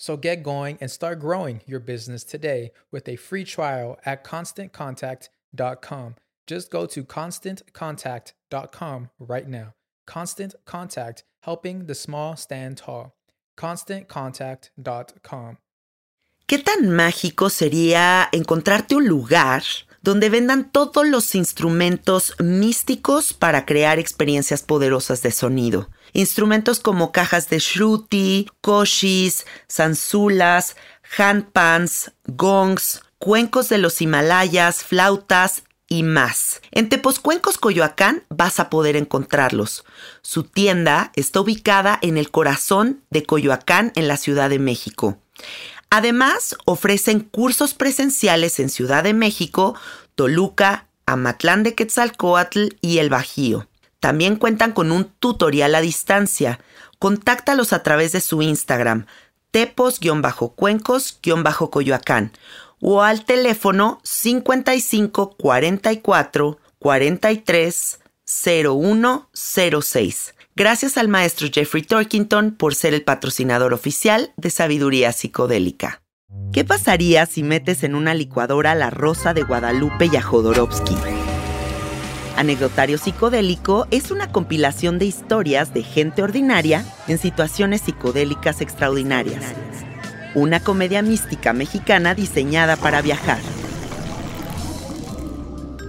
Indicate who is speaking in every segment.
Speaker 1: So get going and start growing your business today with a free trial at constantcontact.com. Just go to constantcontact.com right now. Constant Contact, helping the small stand tall. ConstantContact.com.
Speaker 2: ¿Qué tan mágico sería encontrarte un lugar donde vendan todos los instrumentos místicos para crear experiencias poderosas de sonido? Instrumentos como cajas de shruti, koshis, zanzulas, handpans, gongs, cuencos de los Himalayas, flautas y más. En Tepozcuencos, Coyoacán, vas a poder encontrarlos. Su tienda está ubicada en el corazón de Coyoacán, en la Ciudad de México. Además, ofrecen cursos presenciales en Ciudad de México, Toluca, Amatlán de Quetzalcoatl y El Bajío. También cuentan con un tutorial a distancia. Contáctalos a través de su Instagram, tepos-cuencos-coyoacán o al teléfono 55 44 43 0106. Gracias al maestro Jeffrey Torkington por ser el patrocinador oficial de Sabiduría Psicodélica. ¿Qué pasaría si metes en una licuadora la rosa de Guadalupe y a Jodorowsky? Anecdotario Psicodélico es una compilación de historias de gente ordinaria en situaciones psicodélicas extraordinarias. Una comedia mística mexicana diseñada para viajar.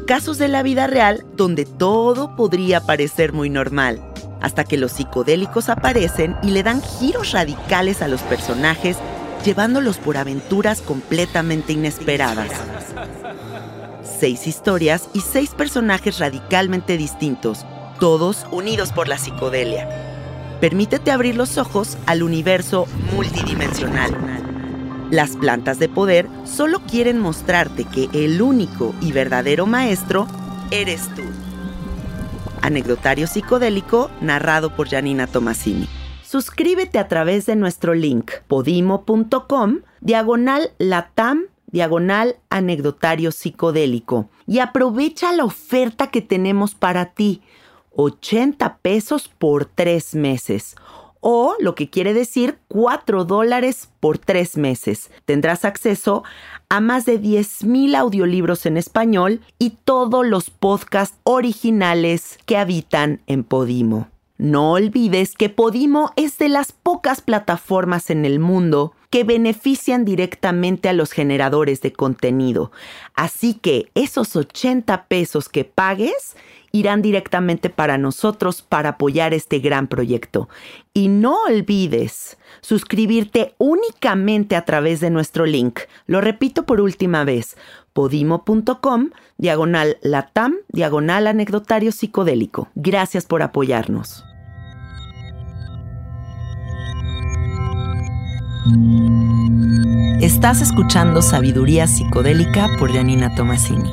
Speaker 2: Casos de la vida real donde todo podría parecer muy normal, hasta que los psicodélicos aparecen y le dan giros radicales a los personajes, llevándolos por aventuras completamente inesperadas seis historias y seis personajes radicalmente distintos, todos unidos por la psicodelia. Permítete abrir los ojos al universo multidimensional. Las plantas de poder solo quieren mostrarte que el único y verdadero maestro eres tú. Anecdotario psicodélico narrado por Janina Tomasini. Suscríbete a través de nuestro link podimo.com diagonal latam diagonal anecdotario psicodélico y aprovecha la oferta que tenemos para ti. 80 pesos por tres meses o lo que quiere decir 4 dólares por tres meses. Tendrás acceso a más de 10.000 audiolibros en español y todos los podcasts originales que habitan en Podimo. No olvides que Podimo es de las pocas plataformas en el mundo que benefician directamente a los generadores de contenido. Así que esos 80 pesos que pagues irán directamente para nosotros para apoyar este gran proyecto. Y no olvides suscribirte únicamente a través de nuestro link. Lo repito por última vez, podimo.com, diagonal latam, diagonal anecdotario psicodélico. Gracias por apoyarnos. Estás escuchando Sabiduría Psicodélica por Janina Tomasini.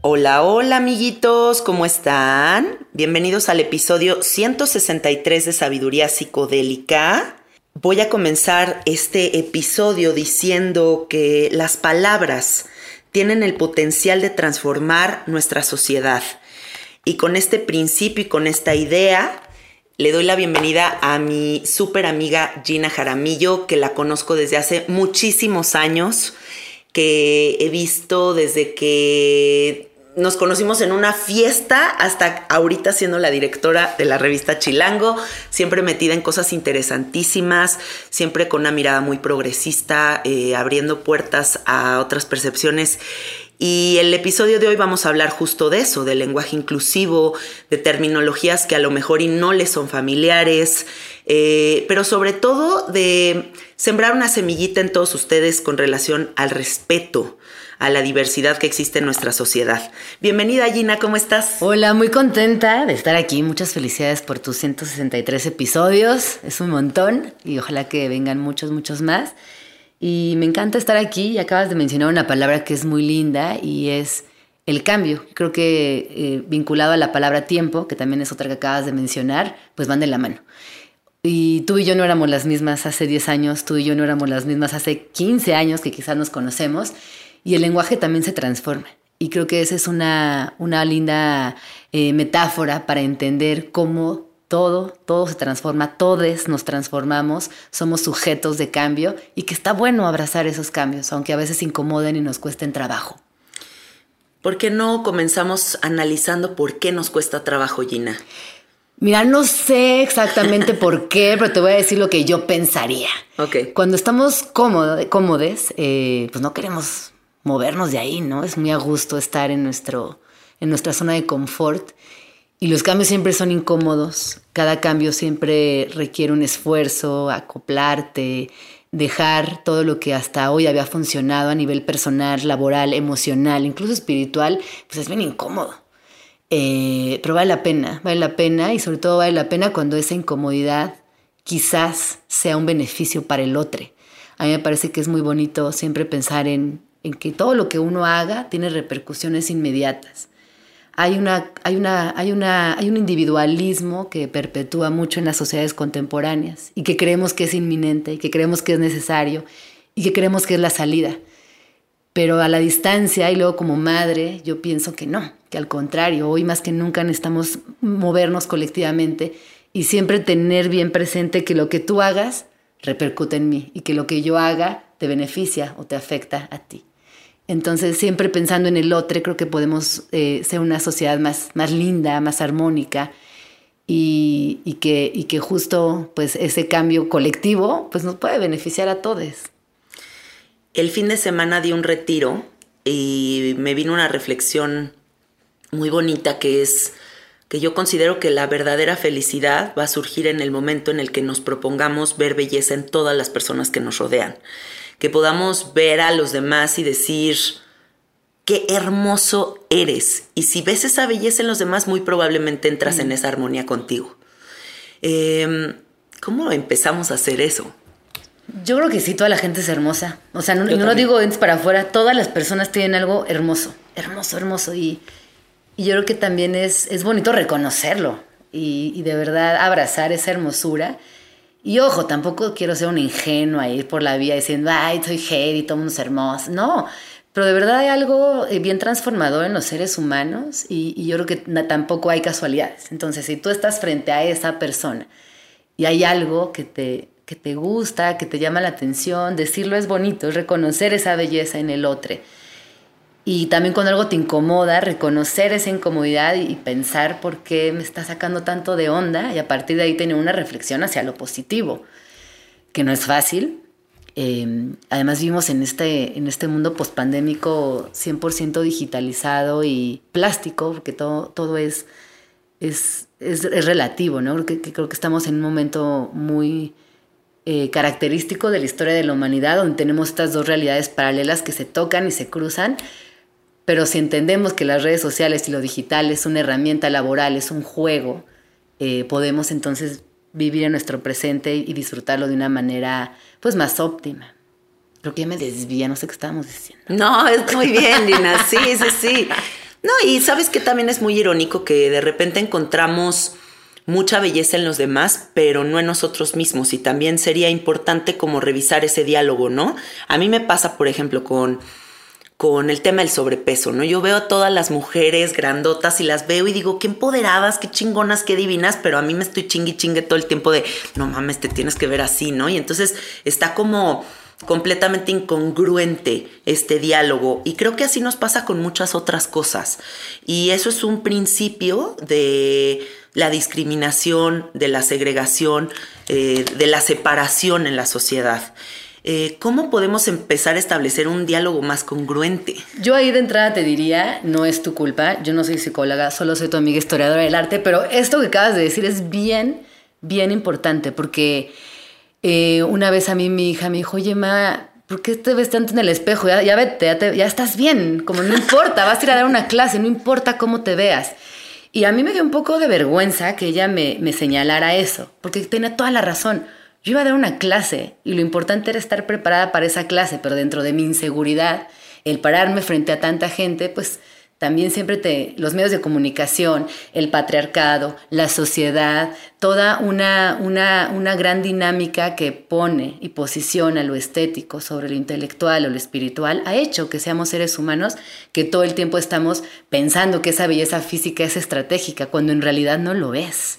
Speaker 2: Hola, hola amiguitos, ¿cómo están? Bienvenidos al episodio 163 de Sabiduría Psicodélica. Voy a comenzar este episodio diciendo que las palabras tienen el potencial de transformar nuestra sociedad. Y con este principio y con esta idea, le doy la bienvenida a mi súper amiga Gina Jaramillo, que la conozco desde hace muchísimos años, que he visto desde que nos conocimos en una fiesta hasta ahorita siendo la directora de la revista Chilango, siempre metida en cosas interesantísimas, siempre con una mirada muy progresista, eh, abriendo puertas a otras percepciones y el episodio de hoy vamos a hablar justo de eso, del lenguaje inclusivo, de terminologías que a lo mejor y no les son familiares, eh, pero sobre todo de sembrar una semillita en todos ustedes con relación al respeto a la diversidad que existe en nuestra sociedad. Bienvenida Gina, ¿cómo estás?
Speaker 3: Hola, muy contenta de estar aquí. Muchas felicidades por tus 163 episodios. Es un montón y ojalá que vengan muchos, muchos más. Y me encanta estar aquí acabas de mencionar una palabra que es muy linda y es el cambio. Creo que eh, vinculado a la palabra tiempo, que también es otra que acabas de mencionar, pues van de la mano. Y tú y yo no éramos las mismas hace 10 años, tú y yo no éramos las mismas hace 15 años que quizás nos conocemos y el lenguaje también se transforma. Y creo que esa es una, una linda eh, metáfora para entender cómo todo, todo se transforma, todos nos transformamos, somos sujetos de cambio y que está bueno abrazar esos cambios, aunque a veces incomoden y nos cuesten trabajo.
Speaker 2: ¿Por qué no comenzamos analizando por qué nos cuesta trabajo, Gina?
Speaker 3: Mira, no sé exactamente por qué, pero te voy a decir lo que yo pensaría.
Speaker 2: Ok.
Speaker 3: Cuando estamos cómodos, cómodes, eh, pues no queremos movernos de ahí, ¿no? Es muy a gusto estar en, nuestro, en nuestra zona de confort y los cambios siempre son incómodos. Cada cambio siempre requiere un esfuerzo, acoplarte, dejar todo lo que hasta hoy había funcionado a nivel personal, laboral, emocional, incluso espiritual, pues es bien incómodo. Eh, pero vale la pena, vale la pena y sobre todo vale la pena cuando esa incomodidad quizás sea un beneficio para el otro. A mí me parece que es muy bonito siempre pensar en, en que todo lo que uno haga tiene repercusiones inmediatas hay, una, hay, una, hay, una, hay un individualismo que perpetúa mucho en las sociedades contemporáneas y que creemos que es inminente y que creemos que es necesario y que creemos que es la salida. Pero a la distancia y luego como madre, yo pienso que no, que al contrario, hoy más que nunca necesitamos movernos colectivamente y siempre tener bien presente que lo que tú hagas repercute en mí y que lo que yo haga te beneficia o te afecta a ti. Entonces, siempre pensando en el otro, creo que podemos eh, ser una sociedad más, más linda, más armónica y, que, y que justo pues, ese cambio colectivo pues, nos puede beneficiar a todos.
Speaker 2: El fin de semana di un retiro y me vino una reflexión muy bonita que es que yo considero que la verdadera felicidad va a surgir en el momento en el que nos propongamos ver belleza en todas las personas que nos rodean que podamos ver a los demás y decir, qué hermoso eres. Y si ves esa belleza en los demás, muy probablemente entras en mm. esa armonía contigo. Em, ¿Cómo empezamos a hacer eso?
Speaker 3: Yo creo que sí, toda la gente es hermosa. O sea, no, lo digo para afuera, todas las personas tienen algo hermoso, hermoso, hermoso. Y, yo creo que también es, es bonito reconocerlo y, y de verdad abrazar esa hermosura y ojo, tampoco quiero ser una ingenua ir por la vía diciendo, ay, soy y todo mundo es hermoso. No, pero de verdad hay algo eh, bien transformador en los seres humanos y, yo creo que tampoco hay casualidades. Entonces, si tú estás frente a esa persona y hay algo que te, que te gusta, que te llama la atención, decirlo es bonito, es reconocer esa belleza en el otro. Y también cuando algo te incomoda, reconocer esa incomodidad y pensar por qué me está sacando tanto de onda y a partir de ahí tener una reflexión hacia lo positivo, que no es fácil. Eh, además vivimos en este, en este mundo pospandémico 100% digitalizado y plástico, porque todo, todo es, es, es, relativo, ¿no? Creo que, creo que estamos en un momento muy eh, característico de la historia de la humanidad, donde tenemos estas dos realidades paralelas que se tocan y se cruzan, pero si entendemos que las redes sociales y lo digital es una herramienta laboral, es un juego, eh, podemos entonces vivir en nuestro presente y disfrutarlo de una manera pues más óptima. Creo que ya me desvía, no sé qué estábamos diciendo.
Speaker 2: No, es muy bien, Lina, sí, sí, sí. No, y sabes que también es muy irónico que de repente encontramos mucha belleza en los demás, pero no en nosotros mismos. Y también sería importante como revisar ese diálogo, ¿no? A mí me pasa, por ejemplo, con con el tema del sobrepeso, ¿no? Yo veo a todas las mujeres grandotas y las veo y digo, qué empoderadas, qué chingonas, qué divinas, pero a mí me estoy chingui chingue todo el tiempo de, no mames, te tienes que ver así, ¿no? Y entonces está como completamente incongruente este diálogo y creo que así nos pasa con muchas otras cosas y eso es un principio de la discriminación, de la segregación, eh, de la separación en la sociedad. Eh, ¿cómo podemos empezar a establecer un diálogo más congruente?
Speaker 3: Yo ahí de entrada te diría, no es tu culpa, yo no soy psicóloga, solo soy tu amiga historiadora del arte, pero esto que acabas de decir es bien, bien importante, porque eh, una vez a mí mi hija me dijo, oye, ma, ¿por qué te ves tanto en el espejo? Ya, ya vete, ya, ya estás bien, como no importa, vas a ir a dar una clase, no importa cómo te veas. Y a mí me dio un poco de vergüenza que ella me, me señalara eso, porque tenía toda la razón. Yo iba a dar una clase y lo importante era estar preparada para esa clase, pero dentro de mi inseguridad, el pararme frente a tanta gente, pues también siempre te, los medios de comunicación, el patriarcado, la sociedad, toda una, una, una, gran dinámica que pone y posiciona lo estético sobre lo intelectual o lo espiritual, ha hecho que seamos seres humanos que todo el tiempo estamos pensando que esa belleza física es estratégica, cuando en realidad no lo es.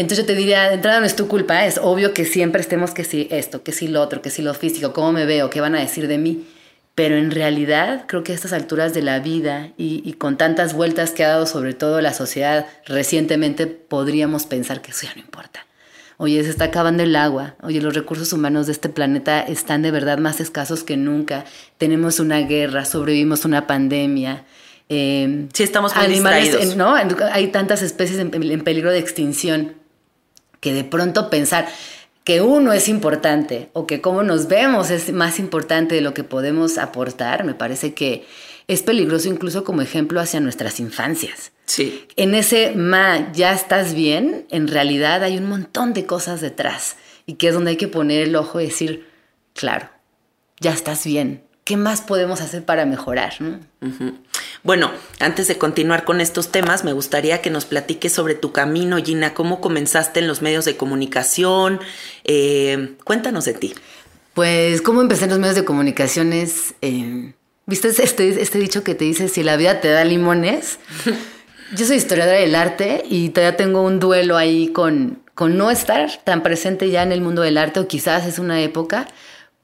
Speaker 3: Entonces yo te diría, de entrada no es tu culpa, es obvio que siempre estemos que si esto, que si lo otro, que si lo físico, cómo me veo, qué van a decir de mí. Pero en realidad creo que a estas alturas de la vida y, con tantas vueltas que ha dado sobre todo la sociedad recientemente, podríamos pensar que eso ya no importa. Oye, se está acabando el agua. Oye, los recursos humanos de este planeta están de verdad más escasos que nunca. Tenemos una guerra, sobrevivimos una pandemia.
Speaker 2: Eh, sí, estamos muy animales,
Speaker 3: ¿no? Hay tantas especies en peligro de extinción que de pronto pensar que uno es importante o que cómo nos vemos es más importante de lo que podemos aportar, me parece que es peligroso incluso como ejemplo hacia nuestras infancias.
Speaker 2: Sí.
Speaker 3: En ese ma, ya estás bien, en realidad hay un montón de cosas detrás y que es donde hay que poner el ojo y decir, claro, ya estás bien, ¿qué más podemos hacer para mejorar?
Speaker 2: Bueno, antes de continuar con estos temas, me gustaría que nos platiques sobre tu camino, Gina, cómo comenzaste en los medios de comunicación. Eh, cuéntanos de ti.
Speaker 3: Pues, ¿cómo empecé en los medios de comunicación? eh, ¿viste este, este dicho que te dice, si la vida te da limones? Yo soy historiadora del arte y todavía tengo un duelo ahí con, con no estar tan presente ya en el mundo del arte, o quizás es una época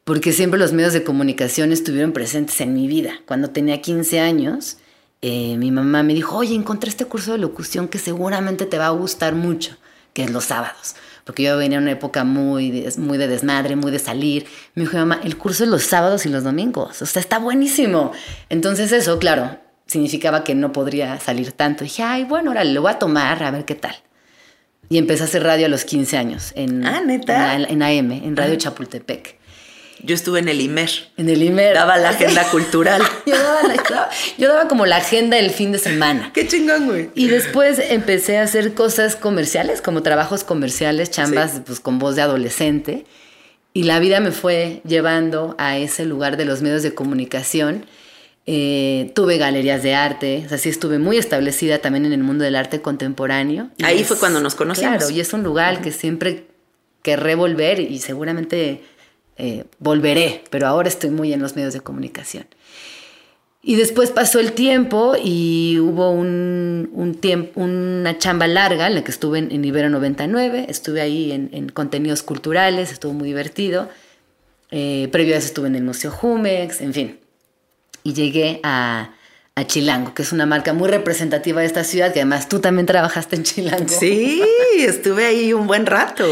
Speaker 3: porque siempre los medios de comunicación estuvieron presentes en mi vida. Cuando tenía 15 años, eh, mi mamá me dijo, oye, encontré este curso de locución que seguramente te va a gustar mucho, que es los sábados. Porque yo venía en una época muy de, muy de desmadre, muy de salir. Me dijo, mamá, el curso es los sábados y los domingos. O sea, está buenísimo. Entonces eso, claro, significaba que no podría salir tanto. dije, ay, bueno, ahora lo voy a tomar, a ver qué tal. Y empecé a hacer radio a los 15 años. En,
Speaker 2: ah, neta.
Speaker 3: En, AM, en Radio ah. Chapultepec.
Speaker 2: Yo estuve en el IMER.
Speaker 3: En el IMER.
Speaker 2: Daba la agenda cultural.
Speaker 3: yo, daba yo daba como la agenda del fin de semana.
Speaker 2: Qué chingón, güey.
Speaker 3: Y después empecé a hacer cosas comerciales, como trabajos comerciales, chambas pues, con voz de adolescente. Y la vida me fue llevando a ese lugar de los medios de comunicación. Eh, tuve galerías de arte, o sea, sí estuve muy establecida también en el mundo del arte contemporáneo.
Speaker 2: Ahí fue cuando nos conocimos.
Speaker 3: Claro, y es un lugar que siempre querré volver y seguramente eh, volveré, pero ahora estoy muy en los medios de comunicación. Y después pasó el tiempo y hubo un, tiempo, una chamba larga en la que estuve en, Ibero 99, estuve ahí en, contenidos culturales, estuvo muy divertido. Eh, previo a eso estuve en el Museo Jumex, en fin. y llegué a, a Chilango, que es una marca muy representativa de esta ciudad, que además tú también trabajaste en Chilango.
Speaker 2: Sí, estuve ahí un buen rato.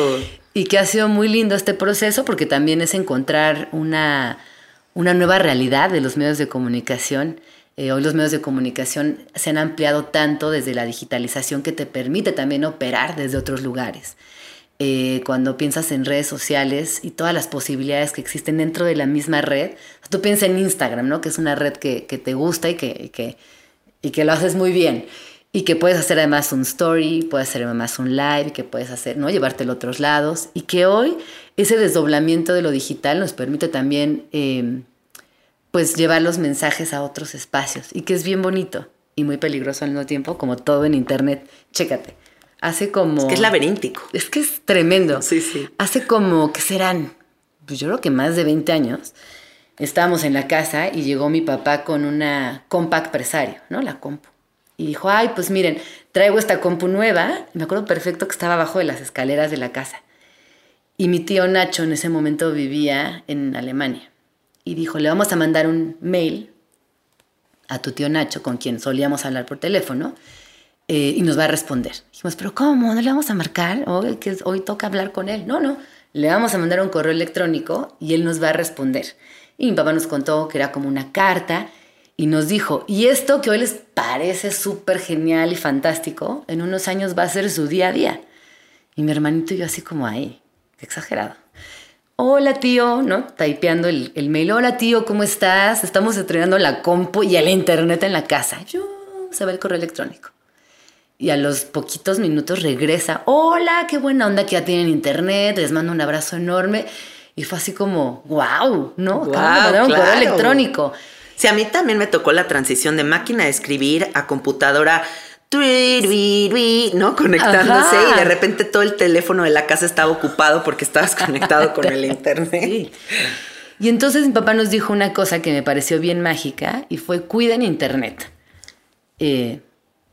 Speaker 3: Y que ha sido muy lindo este proceso porque también es encontrar una, una nueva realidad de los medios de comunicación. Eh, hoy los medios de comunicación se han ampliado tanto desde la digitalización que te permite también operar desde otros lugares. Eh, cuando piensas en redes sociales y todas las posibilidades que existen dentro de la misma red. Tú piensas en Instagram, ¿no? Que es una red que, te gusta y que, y que lo haces muy bien. Y que puedes hacer además un story, puedes hacer además un live, que puedes hacer, ¿no? Llevártelo a otros lados. Y que hoy ese desdoblamiento de lo digital nos permite también, em, pues, llevar los mensajes a otros espacios. Y que es bien bonito y muy peligroso al mismo tiempo, como todo en Internet. Chécate hace como...
Speaker 2: Es que es laberíntico.
Speaker 3: Es que es tremendo.
Speaker 2: Sí, sí.
Speaker 3: Hace como, ¿qué serán? Pues yo creo que más de 20 años. Estábamos en la casa y llegó mi papá con una compact presario, ¿no? La compu. Y dijo, ay, pues miren, traigo esta compu nueva. me acuerdo perfecto que estaba abajo de las escaleras de la casa. Y mi tío Nacho en ese momento vivía en Alemania. Y dijo, le vamos a mandar un mail a tu tío Nacho, con quien solíamos hablar por teléfono, eh, y nos va a responder. Dijimos, pero ¿cómo? ¿No le vamos a marcar? Hoy, que hoy toca hablar con él. No, no, le vamos a mandar un correo electrónico y él nos va a responder. Y mi papá nos contó que era como una carta y nos dijo, y esto que hoy les parece súper genial y fantástico, en unos años va a ser su día a día. Y mi hermanito y yo así como, qué exagerado. Hola tío, ¿no? Taipeando el, el mail. Hola tío, ¿cómo estás? Estamos estrenando la compu y el internet en la casa. Yo, se ve el correo electrónico y a los poquitos minutos regresa, hola, qué buena onda que ya tienen internet, les mando un abrazo enorme. Y fue así como, wow, ¿no?
Speaker 2: Wow, un
Speaker 3: correo electrónico.
Speaker 2: Sí, a mí también me tocó la transición de máquina de escribir a computadora, ¿no? Conectándose y de repente todo el teléfono de la casa estaba ocupado porque estabas conectado con el internet.
Speaker 3: Y entonces mi papá nos dijo una cosa que me pareció bien mágica y fue cuiden internet. Eh,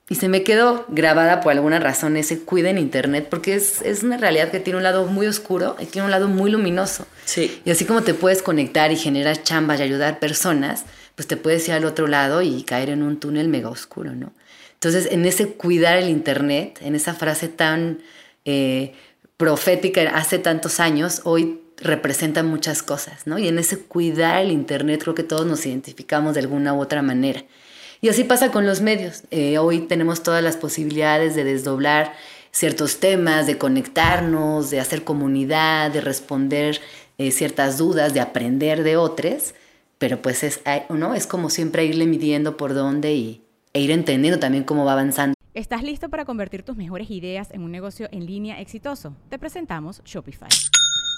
Speaker 3: y se me quedó grabada por alguna razón ese cuiden internet, porque es, es, una realidad que tiene un lado muy oscuro y tiene un lado muy luminoso.
Speaker 2: Sí.
Speaker 3: Y así como te puedes conectar y generar chambas y ayudar personas, pues te puedes ir al otro lado y caer en un túnel mega oscuro, ¿no? Entonces, en ese cuidar el internet, en esa frase tan eh, profética hace tantos años, hoy representa muchas cosas, ¿no? Y en ese cuidar el internet creo que todos nos identificamos de alguna u otra manera. Y así pasa con los medios. Eh, hoy tenemos todas las posibilidades de desdoblar ciertos temas, de conectarnos, de hacer comunidad, de responder eh, ciertas dudas, de aprender de otros, pero pues es, ¿no? es como siempre irle midiendo por dónde y, e ir entendiendo también cómo va avanzando.
Speaker 4: ¿Estás listo para convertir tus mejores ideas en un negocio en línea exitoso? Te presentamos Shopify.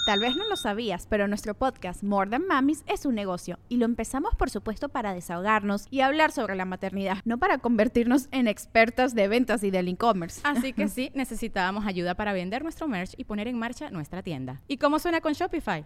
Speaker 5: Tal vez no lo sabías, pero nuestro podcast More Than Mamis es un negocio y lo empezamos por supuesto para desahogarnos y hablar sobre la maternidad, no para convertirnos en expertas de ventas y del e-commerce.
Speaker 4: Así que sí, necesitábamos ayuda para vender nuestro merch y poner en marcha nuestra tienda. ¿Y cómo suena con Shopify?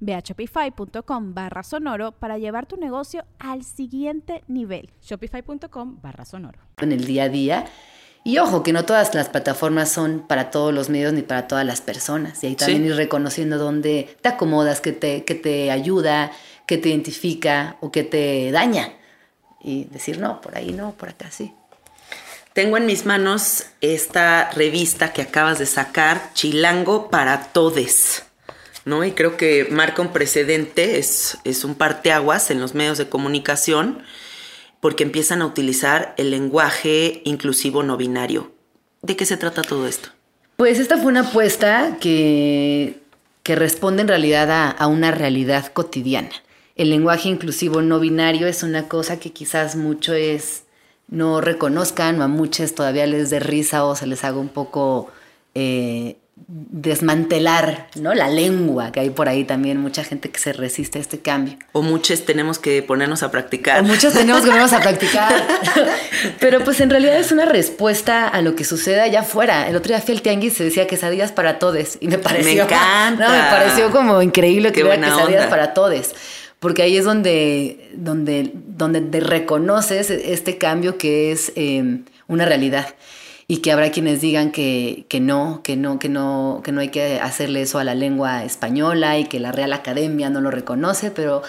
Speaker 5: Ve a shopify.com barra sonoro para llevar tu negocio al siguiente nivel.
Speaker 4: Shopify.com barra sonoro.
Speaker 3: En el día a día. Y ojo, que no todas las plataformas son para todos los medios ni para todas las personas. Y ahí también ir reconociendo dónde te acomodas, que te, que te ayuda, que te identifica o que te daña. Y decir, no, por ahí no, por acá sí.
Speaker 2: Tengo en mis manos esta revista que acabas de sacar, Chilango para Todes. ¿No? Y creo que marca un precedente, es, es un parteaguas en los medios de comunicación, porque empiezan a utilizar el lenguaje inclusivo no binario. ¿De qué se trata todo esto?
Speaker 3: Pues esta fue una apuesta que, que responde en realidad a, a una realidad cotidiana. El lenguaje inclusivo no binario es una cosa que quizás mucho es no reconozcan o a muchos todavía les dé risa o se les haga un poco eh, desmantelar ¿no? la lengua, que hay por ahí también mucha gente que se resiste a este cambio.
Speaker 2: O muchos tenemos que ponernos a practicar.
Speaker 3: O muchos tenemos que ponernos a practicar. Pero pues en realidad es una respuesta a lo que sucede allá afuera. El otro día fui al tianguis se decía quesadillas para todes y me pareció...
Speaker 2: Me encanta.
Speaker 3: me pareció como increíble que hubiera quesadillas para todes porque ahí es donde, donde, donde reconoces este cambio que es eh, una realidad y que habrá quienes digan que, que, no, que no, que no, que no hay que hacerle eso a la lengua española y que la Real Academia no lo reconoce, pero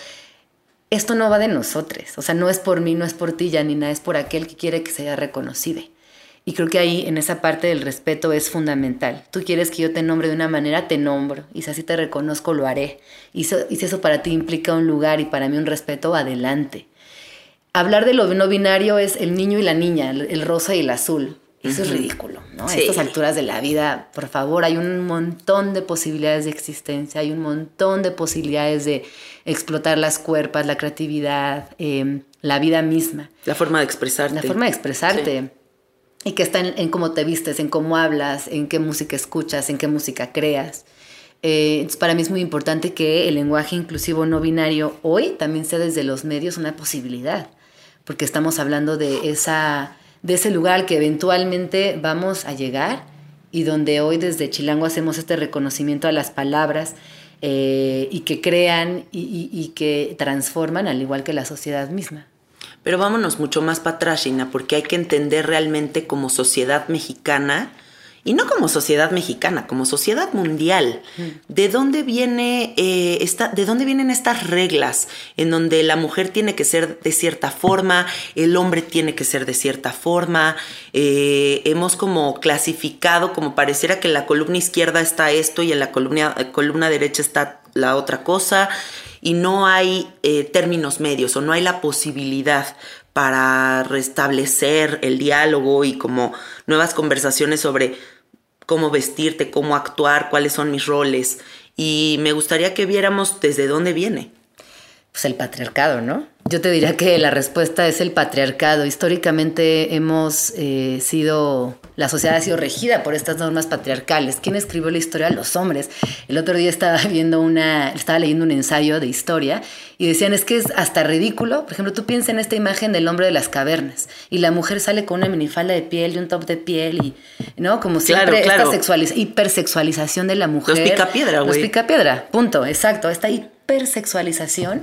Speaker 3: esto no va de nosotros, o sea, no es por mí, no es por ti, ya ni nada, es por aquel que quiere que sea reconocido. Y creo que ahí, en esa parte del respeto, es fundamental. Tú quieres que yo te nombre de una manera, te nombro. Y si así te reconozco, lo haré. Y, si eso para ti implica un lugar y para mí un respeto, adelante. Hablar de lo no binario es el niño y la niña, el rosa y el azul. Eso es ridículo, ¿no? A estas alturas de la vida, por favor, hay un montón de posibilidades de existencia, hay un montón de posibilidades de explotar las cuerpas, la creatividad, em, la vida misma.
Speaker 2: La forma de expresarte.
Speaker 3: La forma de expresarte. Y que está en, cómo te vistes, en cómo hablas, en qué música escuchas, en qué música creas. Eh, para mí es muy importante que el lenguaje inclusivo no binario hoy también sea desde los medios una posibilidad, porque estamos hablando de esa de ese lugar que eventualmente vamos a llegar y donde hoy desde Chilango hacemos este reconocimiento a las palabras eh, y que crean y, que transforman al igual que la sociedad misma.
Speaker 2: Pero vámonos mucho más para atrás, porque hay que entender realmente como sociedad mexicana y no como sociedad mexicana, como sociedad mundial. Mm. ¿De dónde viene eh, esta, de dónde vienen estas reglas en donde la mujer tiene que ser de cierta forma, el hombre tiene que ser de cierta forma? Eh, hemos como clasificado, como pareciera que en la columna izquierda está esto y en la columna, columna derecha está la otra cosa y no hay eh, términos medios o no hay la posibilidad para restablecer el diálogo y como nuevas conversaciones sobre cómo vestirte, cómo actuar, cuáles son mis roles. Y me gustaría que viéramos desde dónde viene.
Speaker 3: Pues el patriarcado, ¿no? Yo te diría que la respuesta es el patriarcado. Históricamente hemos eh, sido, la sociedad ha sido regida por estas normas patriarcales. ¿Quién escribió la historia? Los hombres. El otro día estaba viendo una, estaba leyendo un ensayo de historia y decían es que es hasta ridículo. Por ejemplo, tú piensas en esta imagen del hombre de las cavernas y la mujer sale con una minifalda de piel y un top de piel y, ¿no? Como siempre esta hipersexualización de la mujer.
Speaker 2: Los picapiedra, güey.
Speaker 3: Los picapiedra, punto, exacto. Está ahí hipersexualización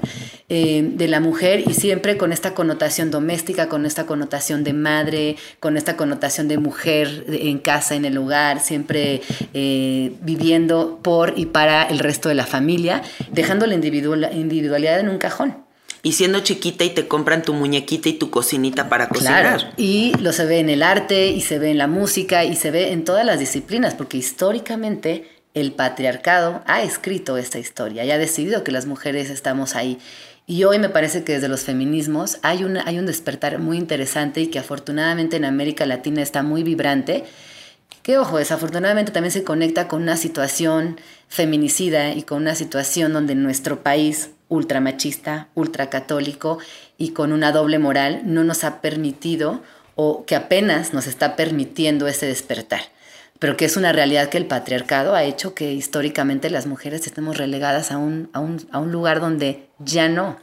Speaker 3: eh, de la mujer y siempre con esta connotación doméstica, con esta connotación de madre, con esta connotación de mujer en casa, en el hogar, siempre eh, viviendo por y para el resto de la familia, dejando la individualidad en un cajón.
Speaker 2: Y siendo chiquita y te compran tu muñequita y tu cocinita para cocinar. Claro.
Speaker 3: Y lo se ve en el arte, y se ve en la música, y se ve en todas las disciplinas, porque históricamente el patriarcado ha escrito esta historia y ha decidido que las mujeres estamos ahí. Y hoy me parece que desde los feminismos hay, hay un despertar muy interesante y que afortunadamente en América Latina está muy vibrante, que ojo, desafortunadamente también se conecta con una situación feminicida y con una situación donde nuestro país ultramachista, ultracatólico y con una doble moral no nos ha permitido o que apenas nos está permitiendo ese despertar pero que es una realidad que el patriarcado ha hecho que históricamente las mujeres estemos relegadas a un, a un, a un lugar donde ya no,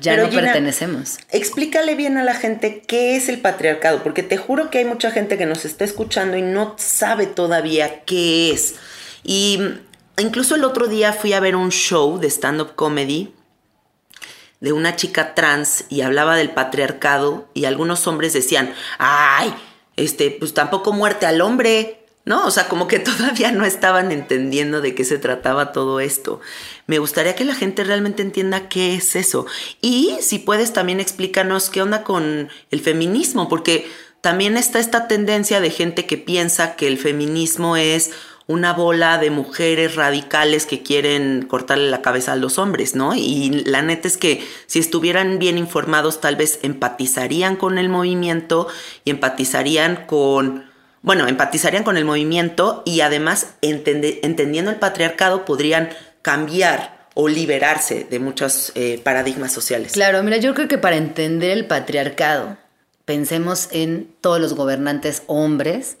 Speaker 3: ya no pertenecemos.
Speaker 2: Explícale bien a la gente qué es el patriarcado, porque te juro que hay mucha gente que nos está escuchando y no sabe todavía qué es. Y incluso el otro día fui a ver un show de stand-up comedy de una chica trans y hablaba del patriarcado y algunos hombres decían, ay, este, pues tampoco muerte al hombre, ¿no? O sea, como que todavía no estaban entendiendo de qué se trataba todo esto. Me gustaría que la gente realmente entienda qué es eso. Y si puedes también explícanos qué onda con el feminismo, porque también está esta tendencia de gente que piensa que el feminismo es una bola de mujeres radicales que quieren cortarle la cabeza a los hombres, ¿no? Y la neta es que si estuvieran bien informados tal vez empatizarían con el movimiento y empatizarían con bueno, empatizarían con el movimiento y además entendiendo el patriarcado podrían cambiar o liberarse de muchos eh, paradigmas sociales.
Speaker 3: Claro, mira, yo creo que para entender el patriarcado, pensemos en todos los gobernantes hombres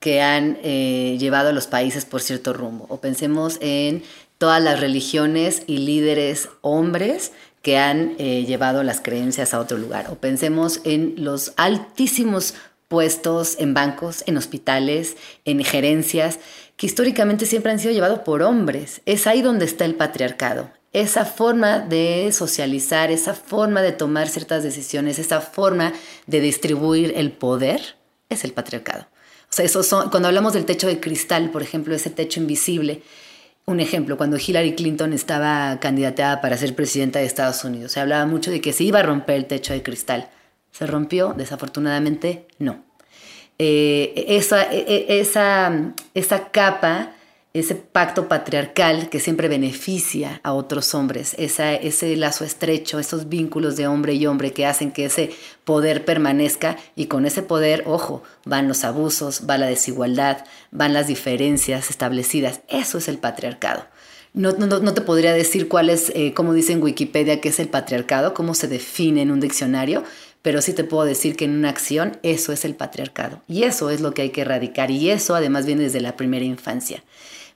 Speaker 3: que han eh, llevado a los países por cierto rumbo. O pensemos en todas las religiones y líderes hombres que han eh, llevado las creencias a otro lugar. O pensemos en los altísimos puestos en bancos, en hospitales, en gerencias, que históricamente siempre han sido llevados por hombres. Es ahí donde está el patriarcado. Esa forma de socializar, esa forma de tomar ciertas decisiones, esa forma de distribuir el poder, es el patriarcado. O sea, eso son, cuando hablamos del techo de cristal, por ejemplo, ese techo invisible, un ejemplo, cuando Hillary Clinton estaba candidatada para ser presidenta de Estados Unidos, se hablaba mucho de que se iba a romper el techo de cristal. ¿Se rompió? Desafortunadamente, no. Eh, esa, e, e, esa, esa capa, ese pacto patriarcal que siempre beneficia a otros hombres, ese lazo estrecho, esos vínculos de hombre y hombre que hacen que ese poder permanezca y con ese poder, ojo, van los abusos, va la desigualdad, van las diferencias establecidas. Eso es el patriarcado. No, no, te podría decir cuál es, eh, como dice en Wikipedia, qué es el patriarcado, cómo se define en un diccionario, pero sí te puedo decir que en una acción eso es el patriarcado. Y eso es lo que hay que erradicar. Y eso además viene desde la primera infancia.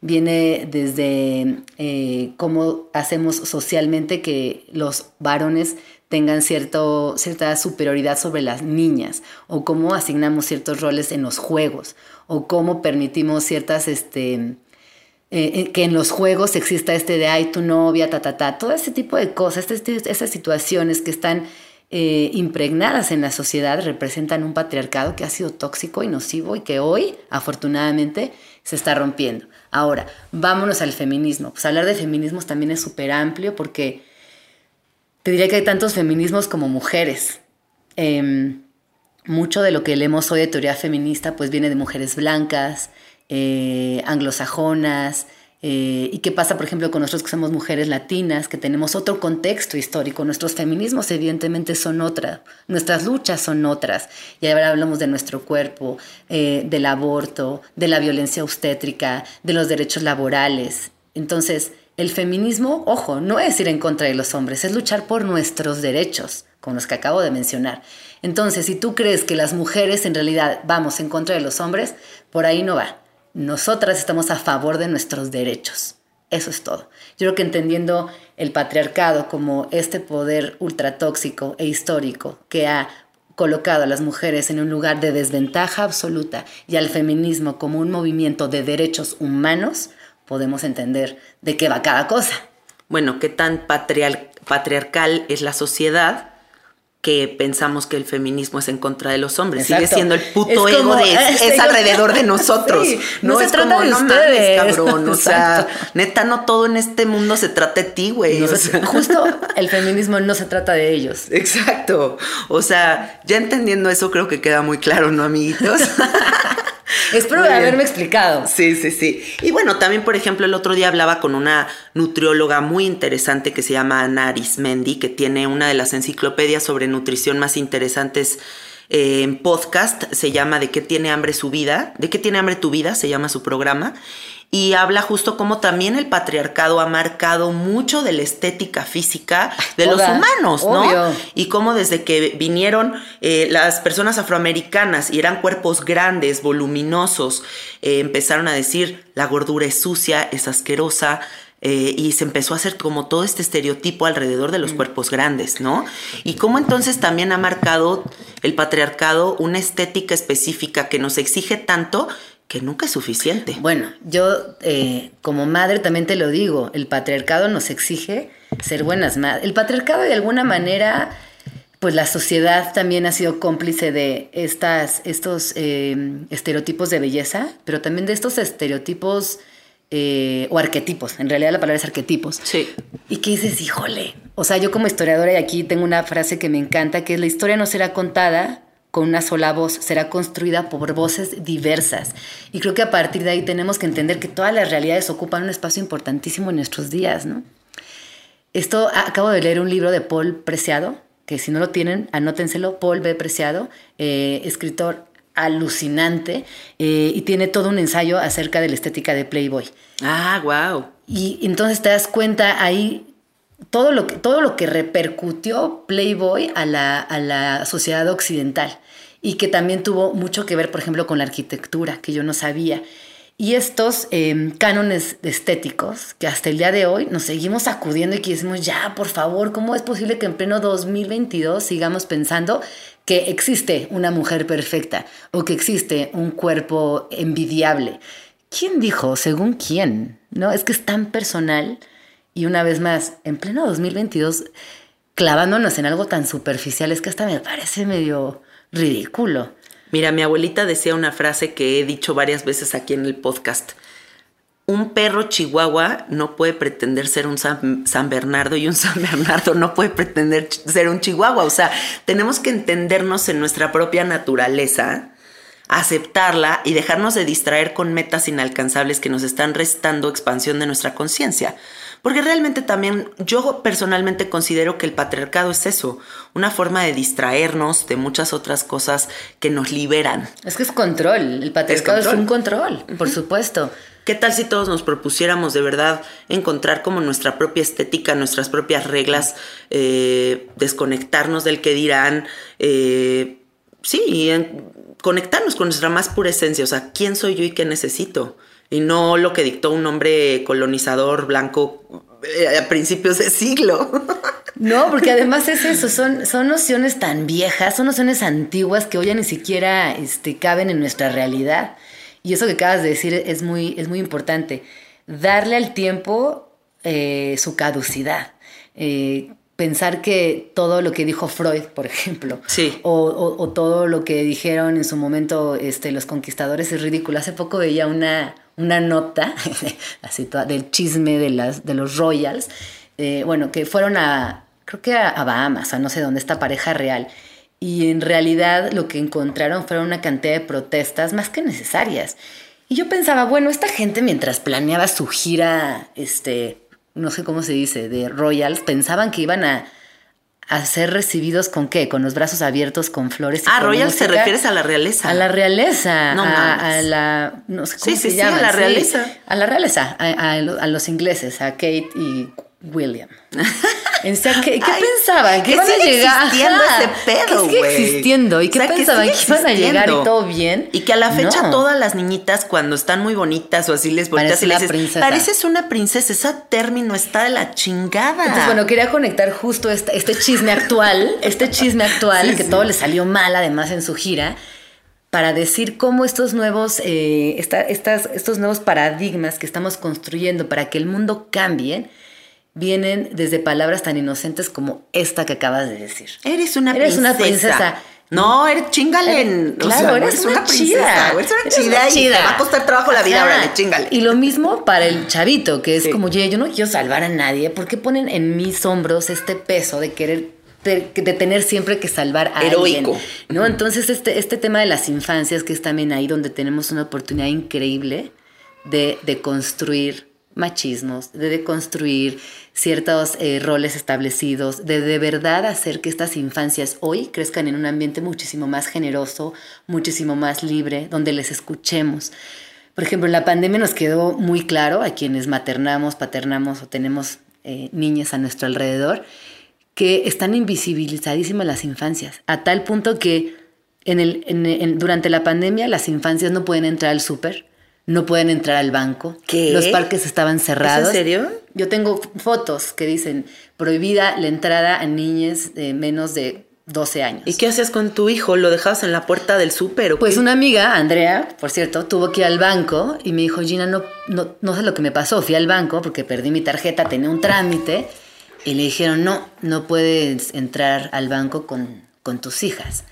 Speaker 3: Viene desde eh, cómo hacemos socialmente que los varones tengan cierto, cierta superioridad sobre las niñas, o cómo asignamos ciertos roles en los juegos, o cómo permitimos ciertas, este, eh, eh, que en los juegos exista este de, ay, tu novia, ta, ta, ta, todo ese tipo de cosas, este, esas situaciones que están eh, impregnadas en la sociedad representan un patriarcado que ha sido tóxico y nocivo y que hoy, afortunadamente, se está rompiendo. Ahora, vámonos al feminismo. Pues hablar de feminismos también es súper amplio porque te diría que hay tantos feminismos como mujeres. Em, mucho de lo que leemos hoy de teoría feminista pues viene de mujeres blancas, eh, anglosajonas, eh, ¿Y qué pasa, por ejemplo, con nosotros que somos mujeres latinas, que tenemos otro contexto histórico? Nuestros feminismos evidentemente son otras, nuestras luchas son otras. Y ahora hablamos de nuestro cuerpo, eh, del aborto, de la violencia obstétrica, de los derechos laborales. Entonces, el feminismo, ojo, no es ir en contra de los hombres, es luchar por nuestros derechos, como los que acabo de mencionar. Entonces, si tú crees que las mujeres en realidad vamos en contra de los hombres, por ahí no va nosotras estamos a favor de nuestros derechos. Eso es todo. Yo creo que entendiendo el patriarcado como este poder ultratóxico e histórico que ha colocado a las mujeres en un lugar de desventaja absoluta y al feminismo como un movimiento de derechos humanos, podemos entender de qué va cada cosa.
Speaker 2: Bueno, qué tan patriarcal es la sociedad que pensamos que el feminismo es en contra de los hombres. Sigue siendo el puto ego de es, alrededor de nosotros.
Speaker 3: no, se trata de ustedes.
Speaker 2: cabrón. O sea, neta, no todo en este mundo se trata de ti, güey.
Speaker 3: justo el feminismo no se trata de ellos.
Speaker 2: Exacto. O sea, ya entendiendo eso, creo que queda muy claro, ¿no, amiguitos?
Speaker 3: Espero haberme explicado.
Speaker 2: Sí, sí, sí. Y bueno, también, por ejemplo, el otro día hablaba con una nutrióloga muy interesante que se llama Ana Arismendi, que tiene una de las enciclopedias sobre nutrición más interesantes eh, en podcast. Se llama ¿De qué tiene hambre su vida? ¿De qué tiene hambre tu vida? Se llama su programa y habla justo como también el patriarcado ha marcado mucho de la estética física de los humanos, ¿no? Y cómo desde que vinieron eh, las personas afroamericanas y eran cuerpos grandes, voluminosos, eh, empezaron a decir la gordura es sucia, es asquerosa, eh, y se empezó a hacer como todo este estereotipo alrededor de los mm. cuerpos grandes, ¿no? Y cómo entonces también ha marcado el patriarcado una estética específica que nos exige tanto que nunca es suficiente.
Speaker 3: Bueno, yo eh, como madre también te lo digo, el patriarcado nos exige ser buenas madres. El patriarcado de alguna manera, pues la sociedad también ha sido cómplice de estas, estos eh, estereotipos de belleza, pero también de estos estereotipos eh, o arquetipos, en realidad la palabra es arquetipos.
Speaker 2: Sí.
Speaker 3: Y que dices, híjole, o sea, yo como historiadora y aquí tengo una frase que me encanta, que es la historia no será contada con una sola voz, será construida por voces diversas. Y creo que a partir de ahí tenemos que entender que todas las realidades ocupan un espacio importantísimo en nuestros días, ¿no? Esto, acabo de leer un libro de Paul Preciado, que si no lo tienen, anótenselo, Paul B. Preciado, eh, escritor alucinante, eh, y tiene todo un ensayo acerca de la estética de Playboy.
Speaker 2: Ah, wow.
Speaker 3: Y entonces te das cuenta ahí todo lo que, todo lo que repercutió Playboy a la, a la sociedad occidental. y que también tuvo mucho que ver, por ejemplo, con la arquitectura, que yo no sabía. Y estos em, cánones estéticos que hasta el día de hoy nos seguimos acudiendo y que decimos, ya, por favor, ¿cómo es posible que en pleno 2022 sigamos pensando que existe una mujer perfecta o que existe un cuerpo envidiable? ¿Quién dijo? ¿Según quién? ¿No? Es que es tan personal y una vez más, en pleno 2022, clavándonos en algo tan superficial, es que hasta me parece medio ridículo.
Speaker 2: Mira, mi abuelita decía una frase que he dicho varias veces aquí en el podcast. Un perro chihuahua no puede pretender ser un San, Bernardo y un San Bernardo no puede pretender ser un chihuahua. O sea, tenemos que entendernos en nuestra propia naturaleza, aceptarla y dejarnos de distraer con metas inalcanzables que nos están restando expansión de nuestra conciencia. Porque realmente también yo personalmente considero que el patriarcado es eso, una forma de distraernos de muchas otras cosas que nos liberan.
Speaker 3: Es que es control, el patriarcado es, un control, por supuesto.
Speaker 2: ¿Qué tal si todos nos propusiéramos de verdad encontrar como nuestra propia estética, nuestras propias reglas, eh, desconectarnos del que dirán, eh, sí, conectarnos con nuestra más pura esencia, o sea, ¿quién soy yo y qué necesito? Y no lo que dictó un hombre colonizador blanco eh, a principios de siglo.
Speaker 3: No, porque además es eso, son, son nociones tan viejas, son nociones antiguas que hoy ya ni siquiera este, caben en nuestra realidad. Y eso que acabas de decir es muy, es muy importante. Darle al tiempo eh, su caducidad. Eh, pensar que todo lo que dijo Freud, por ejemplo,
Speaker 2: sí.
Speaker 3: o, todo lo que dijeron en su momento este, los conquistadores es ridículo. Hace poco veía una, una nota así del chisme de, las, de los Royals, eh, bueno, que fueron a, creo que a, Bahamas, a no sé dónde, esta pareja real. Y en realidad lo que encontraron fueron una cantidad de protestas más que necesarias. Y yo pensaba, bueno, esta gente mientras planeaba su gira, este, no sé cómo se dice, de Royals, pensaban que iban a a ser recibidos con qué? Con los brazos abiertos, con flores.
Speaker 2: ah, Royal te refieres a la realeza.
Speaker 3: A la realeza. No, a, la. No sé cómo se llama.
Speaker 2: a la realeza.
Speaker 3: a la realeza. A, los ingleses, a Kate y William. ¿qué, qué pensaban? ¿Que iban a llegar?
Speaker 2: existiendo ese pedo,
Speaker 3: güey. existiendo. ¿Y qué pensaban? Que, iban a llegar y todo bien?
Speaker 2: Y que a la fecha todas las niñitas cuando están muy bonitas o así les bonitas y les dices, princesa. pareces una princesa. Ese término está de la chingada.
Speaker 3: Entonces, bueno, quería conectar justo este, este chisme actual, este chisme actual, que todo le salió mal además en su gira para decir cómo estos nuevos, eh, estas, estos nuevos paradigmas que estamos construyendo para que el mundo cambie, vienen desde palabras tan inocentes como esta que acabas de decir.
Speaker 2: Eres una eres princesa. una princesa. No, eres chingale.
Speaker 3: claro, eres, una, chida.
Speaker 2: Eres una chida, y te va a costar trabajo la vida, órale, chingale.
Speaker 3: Y lo mismo para el chavito, que es como, yo no quiero salvar a nadie. ¿Por qué ponen en mis hombros este peso de querer de, tener siempre que salvar a
Speaker 2: Heroico.
Speaker 3: alguien. ¿no? Entonces, este, este tema de las infancias, que es también ahí donde tenemos una oportunidad increíble de, de construir machismos, de deconstruir ciertos eh, roles establecidos, de de verdad hacer que estas infancias hoy crezcan en un ambiente muchísimo más generoso, muchísimo más libre, donde les escuchemos. Por ejemplo, en la pandemia nos quedó muy claro a quienes maternamos, paternamos o tenemos eh, niñas a nuestro alrededor, que están invisibilizadísimas las infancias, a tal punto que en el, durante la pandemia las infancias no pueden entrar al súper, no pueden entrar al banco.
Speaker 2: ¿Qué?
Speaker 3: Los parques estaban cerrados.
Speaker 2: en serio?
Speaker 3: Yo tengo fotos que dicen prohibida la entrada a niñas de menos de 12 años.
Speaker 2: ¿Y qué hacías con tu hijo? ¿Lo dejabas en la puerta del súper?
Speaker 3: Pues una amiga, Andrea, por cierto, tuvo que ir al banco y me dijo, Gina, no, no, no sé lo que me pasó. Fui al banco porque perdí mi tarjeta, tenía un trámite y le dijeron, no, no puedes entrar al banco con, con tus hijas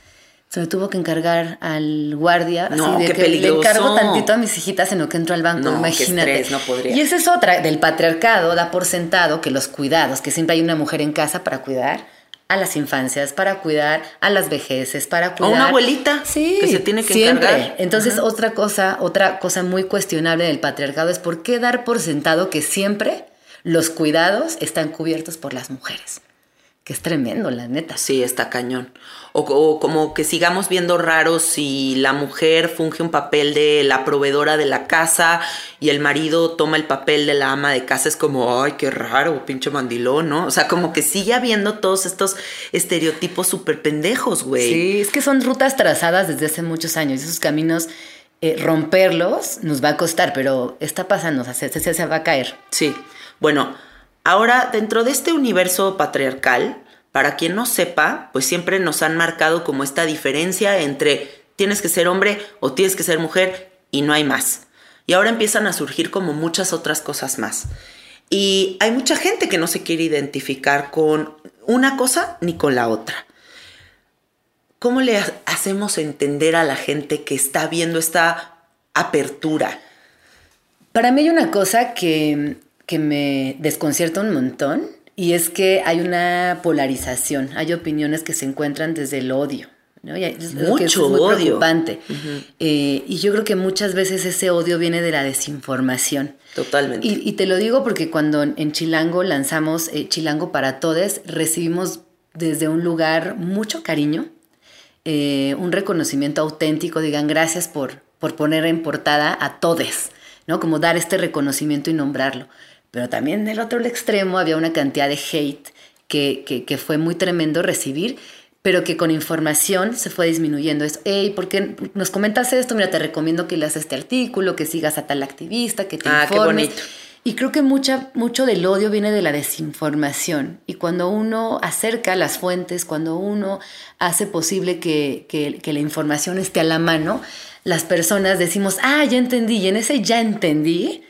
Speaker 3: se me tuvo que encargar al guardia.
Speaker 2: No,
Speaker 3: así
Speaker 2: de que Le
Speaker 3: encargo tantito a mis hijitas en lo que entro al banco, no, imagínate.
Speaker 2: no podría.
Speaker 3: Y esa es otra, del patriarcado da por sentado que los cuidados, que siempre hay una mujer en casa para cuidar a las infancias, para cuidar a las vejeces, para cuidar...
Speaker 2: A una abuelita
Speaker 3: sí,
Speaker 2: que se tiene que
Speaker 3: siempre.
Speaker 2: encargar.
Speaker 3: Entonces, otra cosa, otra cosa muy cuestionable del patriarcado es por qué dar por sentado que siempre los cuidados están cubiertos por las mujeres que es tremendo, la neta.
Speaker 2: Sí, está cañón. O, como que sigamos viendo raros si la mujer funge un papel de la proveedora de la casa y el marido toma el papel de la ama de casa. Es como, ay, qué raro, pinche mandilón, ¿no? O sea, como que sigue habiendo todos estos estereotipos súper pendejos, güey.
Speaker 3: Sí, es que son rutas trazadas desde hace muchos años. Esos caminos, eh, romperlos nos va a costar, pero está pasando, o sea, se, se va a caer.
Speaker 2: Sí. Bueno, ahora dentro de este universo patriarcal, para quien no sepa, pues siempre nos han marcado como esta diferencia entre tienes que ser hombre o tienes que ser mujer y no hay más. Y ahora empiezan a surgir como muchas otras cosas más. Y hay mucha gente que no se quiere identificar con una cosa ni con la otra. ¿Cómo le hacemos entender a la gente que está viendo esta apertura?
Speaker 3: Para mí hay una cosa que, que me desconcierta un montón y es que hay una polarización, hay opiniones que se encuentran desde el odio. ¿no?
Speaker 2: es, Mucho muy odio.
Speaker 3: preocupante. Eh, y yo creo que muchas veces ese odio viene de la desinformación.
Speaker 2: Totalmente.
Speaker 3: Y, te lo digo porque cuando en Chilango lanzamos eh, Chilango para Todes, recibimos desde un lugar mucho cariño, eh, un reconocimiento auténtico, digan gracias por, por poner en portada a Todes, ¿no? Como dar este reconocimiento y nombrarlo. Pero también del otro extremo había una cantidad de hate que, que, fue muy tremendo recibir, pero que con información se fue disminuyendo. Es, hey, ¿por qué nos comentas esto? Mira, te recomiendo que leas este artículo, que sigas a tal activista, que te ah, informes. Qué bonito. Y creo que mucha, mucho del odio viene de la desinformación. Y cuando uno acerca las fuentes, cuando uno hace posible que, que, que, la información esté a la mano, las personas decimos, ah, ya entendí. Y en ese ya entendí,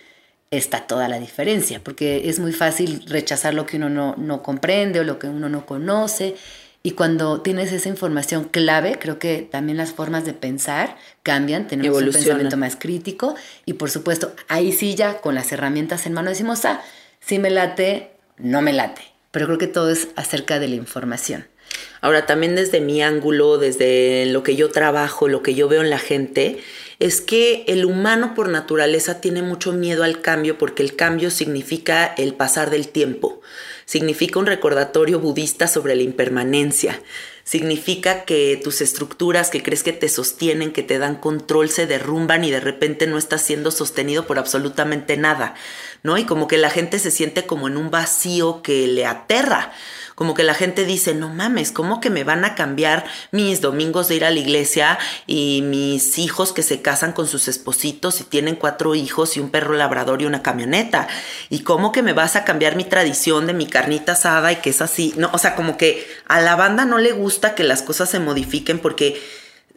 Speaker 3: está toda la diferencia, porque es muy fácil rechazar lo que uno no, no, comprende o lo que uno no conoce. Y cuando tienes esa información clave, creo que también las formas de pensar cambian, tenemos un pensamiento más crítico y por supuesto, ahí sí ya con las herramientas en mano decimos, ah, si me late, no me late. Pero creo que todo es acerca de la información.
Speaker 2: Ahora, también desde mi ángulo, desde lo que yo trabajo, lo que yo veo en la gente, es que el humano por naturaleza tiene mucho miedo al cambio porque el cambio significa el pasar del tiempo, significa un recordatorio budista sobre la impermanencia, significa que tus estructuras que crees que te sostienen, que te dan control, se derrumban y de repente no estás siendo sostenido por absolutamente nada, ¿no? Y como que la gente se siente como en un vacío que le aterra como que la gente dice, no mames, ¿cómo que me van a cambiar mis domingos de ir a la iglesia y mis hijos que se casan con sus espositos y tienen cuatro hijos y un perro labrador y una camioneta? ¿Y cómo que me vas a cambiar mi tradición de mi carnita asada y que es así? No, o sea, como que a la banda no le gusta que las cosas se modifiquen porque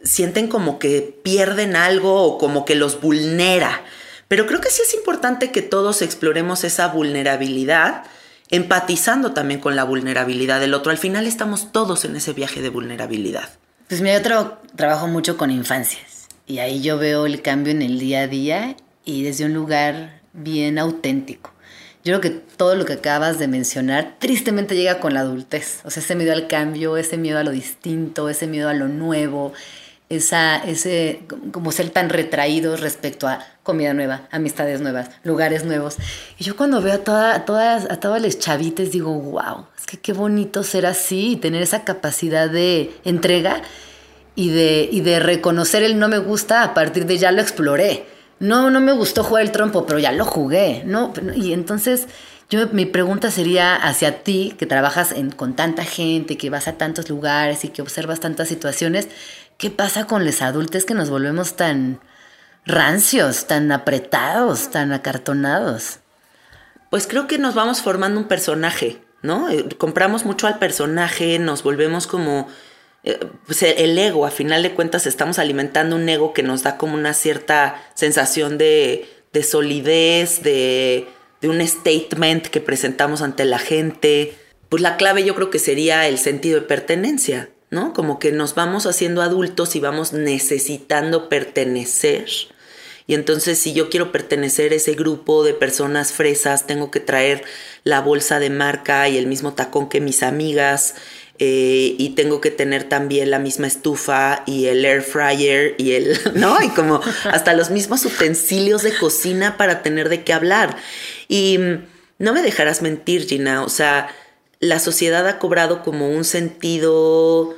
Speaker 2: sienten como que pierden algo o como que los vulnera. Pero creo que sí es importante que todos exploremos esa vulnerabilidad empatizando también con la vulnerabilidad del otro. Al final estamos todos en ese viaje de vulnerabilidad.
Speaker 3: Pues mira, yo trabajo mucho con infancias y ahí yo veo el cambio en el día a día y desde un lugar bien auténtico. Yo creo que todo lo que acabas de mencionar tristemente llega con la adultez. O sea, ese miedo al cambio, ese miedo a lo distinto, ese miedo a lo nuevo, esa, ese, como ser tan retraídos respecto a comida nueva, amistades nuevas, lugares nuevos. Y yo cuando veo a, toda, todas, a todas las chavites digo, wow, es que qué bonito ser así y tener esa capacidad de entrega y de, y de reconocer el no me gusta a partir de ya lo exploré. No, no me gustó jugar el trompo, pero ya lo jugué, ¿no? Y entonces yo, mi pregunta sería hacia ti, que trabajas en, con tanta gente, que vas a tantos lugares y que observas tantas situaciones, ¿Qué pasa con los adultos que nos volvemos tan rancios, tan apretados, tan acartonados?
Speaker 2: Pues creo que nos vamos formando un personaje, ¿no? Eh, compramos mucho al personaje, nos volvemos como eh, pues el ego, a final de cuentas estamos alimentando un ego que nos da como una cierta sensación de, solidez, de, de, un statement que presentamos ante la gente. Pues la clave yo creo que sería el sentido de pertenencia. ¿No? Como que nos vamos haciendo adultos y vamos necesitando pertenecer. Y entonces si yo quiero pertenecer a ese grupo de personas fresas, tengo que traer la bolsa de marca y el mismo tacón que mis amigas. Eh, y tengo que tener también la misma estufa y el air fryer y el, ¿no? Y como hasta los mismos utensilios de cocina para tener de qué hablar. Y mm, no me dejarás mentir, Gina, o sea, la sociedad ha cobrado como un sentido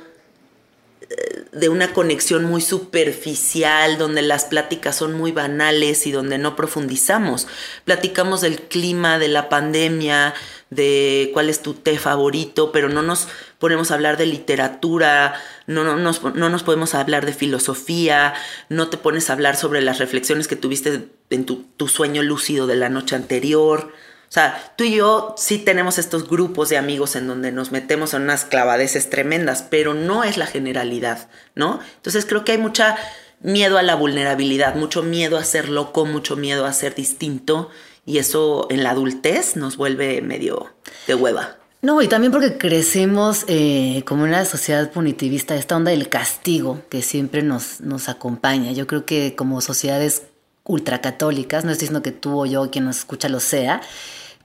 Speaker 2: de una conexión muy superficial, donde las pláticas son muy banales y donde no profundizamos. Platicamos del clima, de la pandemia, de cuál es tu té favorito, pero no nos ponemos a hablar de literatura, no, no, nos, no nos podemos hablar de filosofía, no te pones a hablar sobre las reflexiones que tuviste en tu, tu sueño lúcido de la noche anterior. O sea, tú y yo sí tenemos estos grupos de amigos en donde nos metemos en unas clavadeces tremendas, pero no es la generalidad, ¿no? Entonces creo que hay mucha miedo a la vulnerabilidad, mucho miedo a ser loco, mucho miedo a ser distinto y eso en la adultez nos vuelve medio de hueva.
Speaker 3: No, y también porque crecemos eh, como una sociedad punitivista, esta onda del castigo que siempre nos, nos acompaña. Yo creo que como sociedades ultracatólicas, no estoy diciendo que tú o yo, quien nos escucha, lo sea,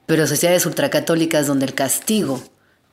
Speaker 3: pero sociedades ultracatólicas donde el castigo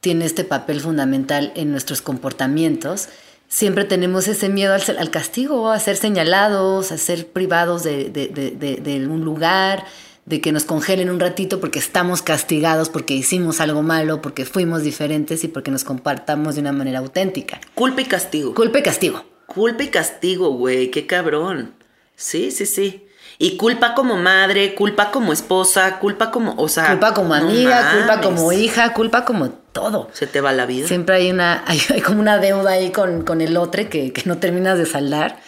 Speaker 3: tiene este papel fundamental en nuestros comportamientos, siempre tenemos ese miedo al, castigo, a ser señalados, a ser privados de, un lugar, de que nos congelen un ratito porque estamos castigados, porque hicimos algo malo, porque fuimos diferentes y porque nos compartamos de una manera auténtica.
Speaker 2: Culpa y castigo.
Speaker 3: Culpa y castigo.
Speaker 2: Culpa y castigo, güey, qué cabrón. Sí, sí, sí. Y culpa como madre, culpa como esposa, culpa como, o sea...
Speaker 3: Culpa como amiga, culpa como hija, culpa como todo.
Speaker 2: Se te va la vida.
Speaker 3: Siempre hay una, hay, como una deuda ahí con, con el otro que, que, no terminas de saldar.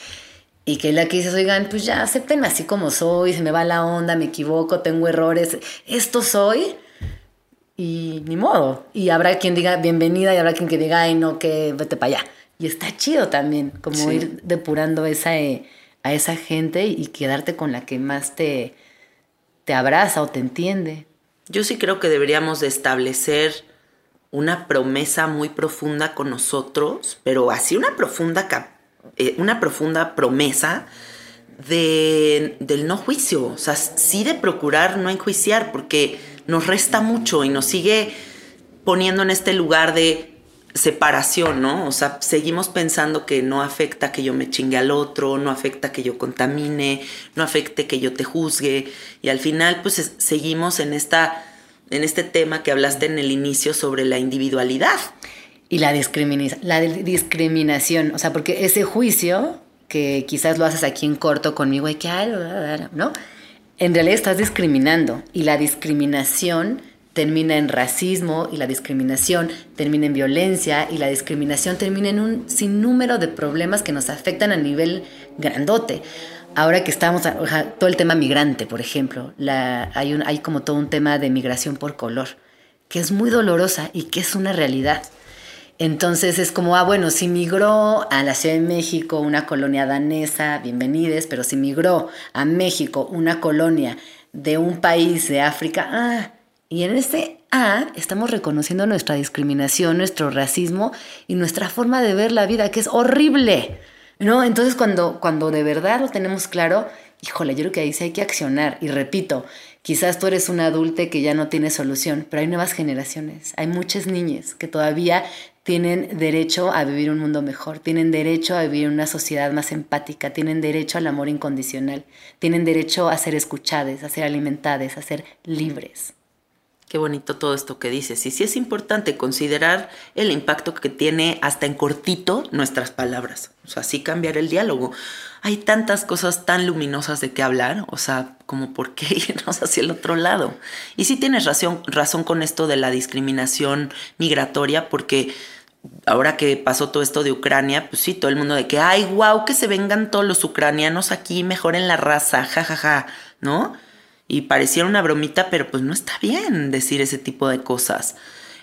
Speaker 3: Y que la que dices, oigan, pues ya acepten así como soy, se me va la onda, me equivoco, tengo errores, esto soy. Y ni modo. Y habrá quien diga bienvenida y habrá quien que diga, ay, no, que vete para allá. Y está chido también, como ir depurando esa... Eh, a esa gente y quedarte con la que más te, te abraza o te entiende.
Speaker 2: Yo sí creo que deberíamos de establecer una promesa muy profunda con nosotros, pero así una profunda, eh, una profunda promesa de, del no juicio, o sea, sí de procurar no enjuiciar, porque nos resta mucho y nos sigue poniendo en este lugar de separación, ¿no? O sea, seguimos pensando que no afecta que yo me chingue al otro, no afecta que yo contamine, no afecte que yo te juzgue. Y al final, pues seguimos en, esta, en este tema que hablaste en el inicio sobre la individualidad.
Speaker 3: Y la, la discriminación, o sea, porque ese juicio, que quizás lo haces aquí en corto conmigo, hay que, ¿no? En realidad estás discriminando y la discriminación termina en racismo y la discriminación termina en violencia y la discriminación termina en un sinnúmero de problemas que nos afectan a nivel grandote. Ahora que estamos, todo el tema migrante, por ejemplo, hay, hay como todo un tema de migración por color, que es muy dolorosa y que es una realidad. Entonces es como, ah, bueno, si migró a la Ciudad de México una colonia danesa, bienvenides, pero si migró a México una colonia de un país de África, ah, y en este A estamos reconociendo nuestra discriminación, nuestro racismo y nuestra forma de ver la vida, que es horrible. ¿No? Entonces cuando, cuando de verdad lo tenemos claro, híjole, yo creo que ahí sí hay que accionar. Y repito, quizás tú eres un adulte que ya no tiene solución, pero hay nuevas generaciones, hay muchas niñas que todavía tienen derecho a vivir un mundo mejor, tienen derecho a vivir una sociedad más empática, tienen derecho al amor incondicional, tienen derecho a ser escuchadas, a ser alimentadas, a ser libres.
Speaker 2: Qué bonito todo esto que dices. Y sí es importante considerar el impacto que tiene hasta en cortito nuestras palabras. O sea, así cambiar el diálogo. Hay tantas cosas tan luminosas de qué hablar, o sea, como por qué irnos hacia el otro lado. Y sí tienes razón, razón con esto de la discriminación migratoria, porque ahora que pasó todo esto de Ucrania, pues sí, todo el mundo de que, ay, wow, que se vengan todos los ucranianos aquí, mejoren la raza, jajaja, ja, ja", ¿no? Y pareciera una bromita, pero pues no está bien decir ese tipo de cosas.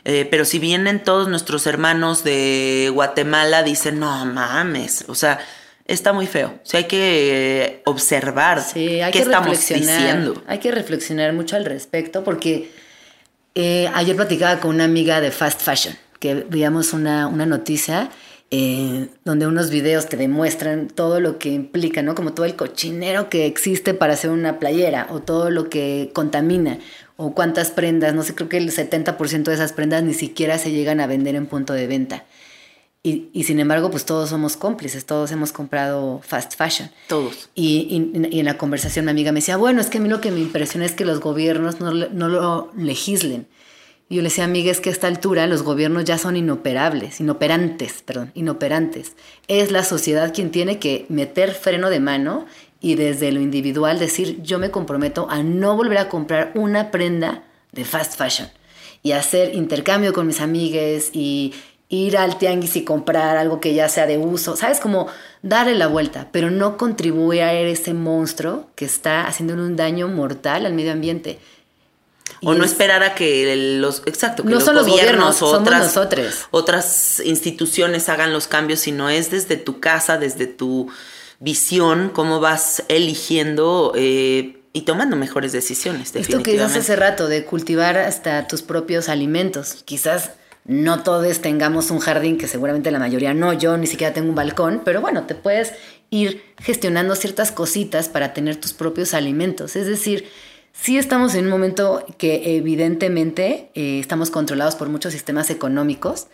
Speaker 2: Eh, pero si vienen todos nuestros hermanos de Guatemala, dicen, no mames, o sea, está muy feo. O sea, hay que observar qué estamos diciendo.
Speaker 3: Hay que reflexionar mucho al respecto, porque eh, ayer platicaba con una amiga de Fast Fashion, que veíamos una, una noticia eh, donde unos videos te demuestran todo lo que implica, ¿no? Como todo el cochinero que existe para hacer una playera, o todo lo que contamina, o cuántas prendas, no sé, creo que el 70% de esas prendas ni siquiera se llegan a vender en punto de venta. Y, y, sin embargo, pues todos somos cómplices, todos hemos comprado fast fashion.
Speaker 2: Todos.
Speaker 3: Y, y, en la conversación mi amiga me decía, bueno, es que a mí lo que me impresiona es que los gobiernos no, no lo legislen. Y yo le decía, amiga, es que a esta altura los gobiernos ya son inoperables, inoperantes, perdón, inoperantes. Es la sociedad quien tiene que meter freno de mano y desde lo individual decir, yo me comprometo a no volver a comprar una prenda de fast fashion y hacer intercambio con mis amigues y ir al tianguis y comprar algo que ya sea de uso, ¿sabes? Como darle la vuelta, pero no contribuir a ese monstruo que está haciendo un daño mortal al medio ambiente.
Speaker 2: O no esperar a que los, exacto, que
Speaker 3: no
Speaker 2: los
Speaker 3: son los
Speaker 2: gobiernos o otras,
Speaker 3: nosotros.
Speaker 2: otras instituciones hagan los cambios, sino es desde tu casa, desde tu visión, cómo vas eligiendo eh, y tomando mejores decisiones.
Speaker 3: Esto que dices hace rato, de cultivar hasta tus propios alimentos. Quizás no todos tengamos un jardín, que seguramente la mayoría no, yo ni siquiera tengo un balcón, pero bueno, te puedes ir gestionando ciertas cositas para tener tus propios alimentos. Es decir, sí estamos en un momento que evidentemente eh, estamos controlados por muchos sistemas económicos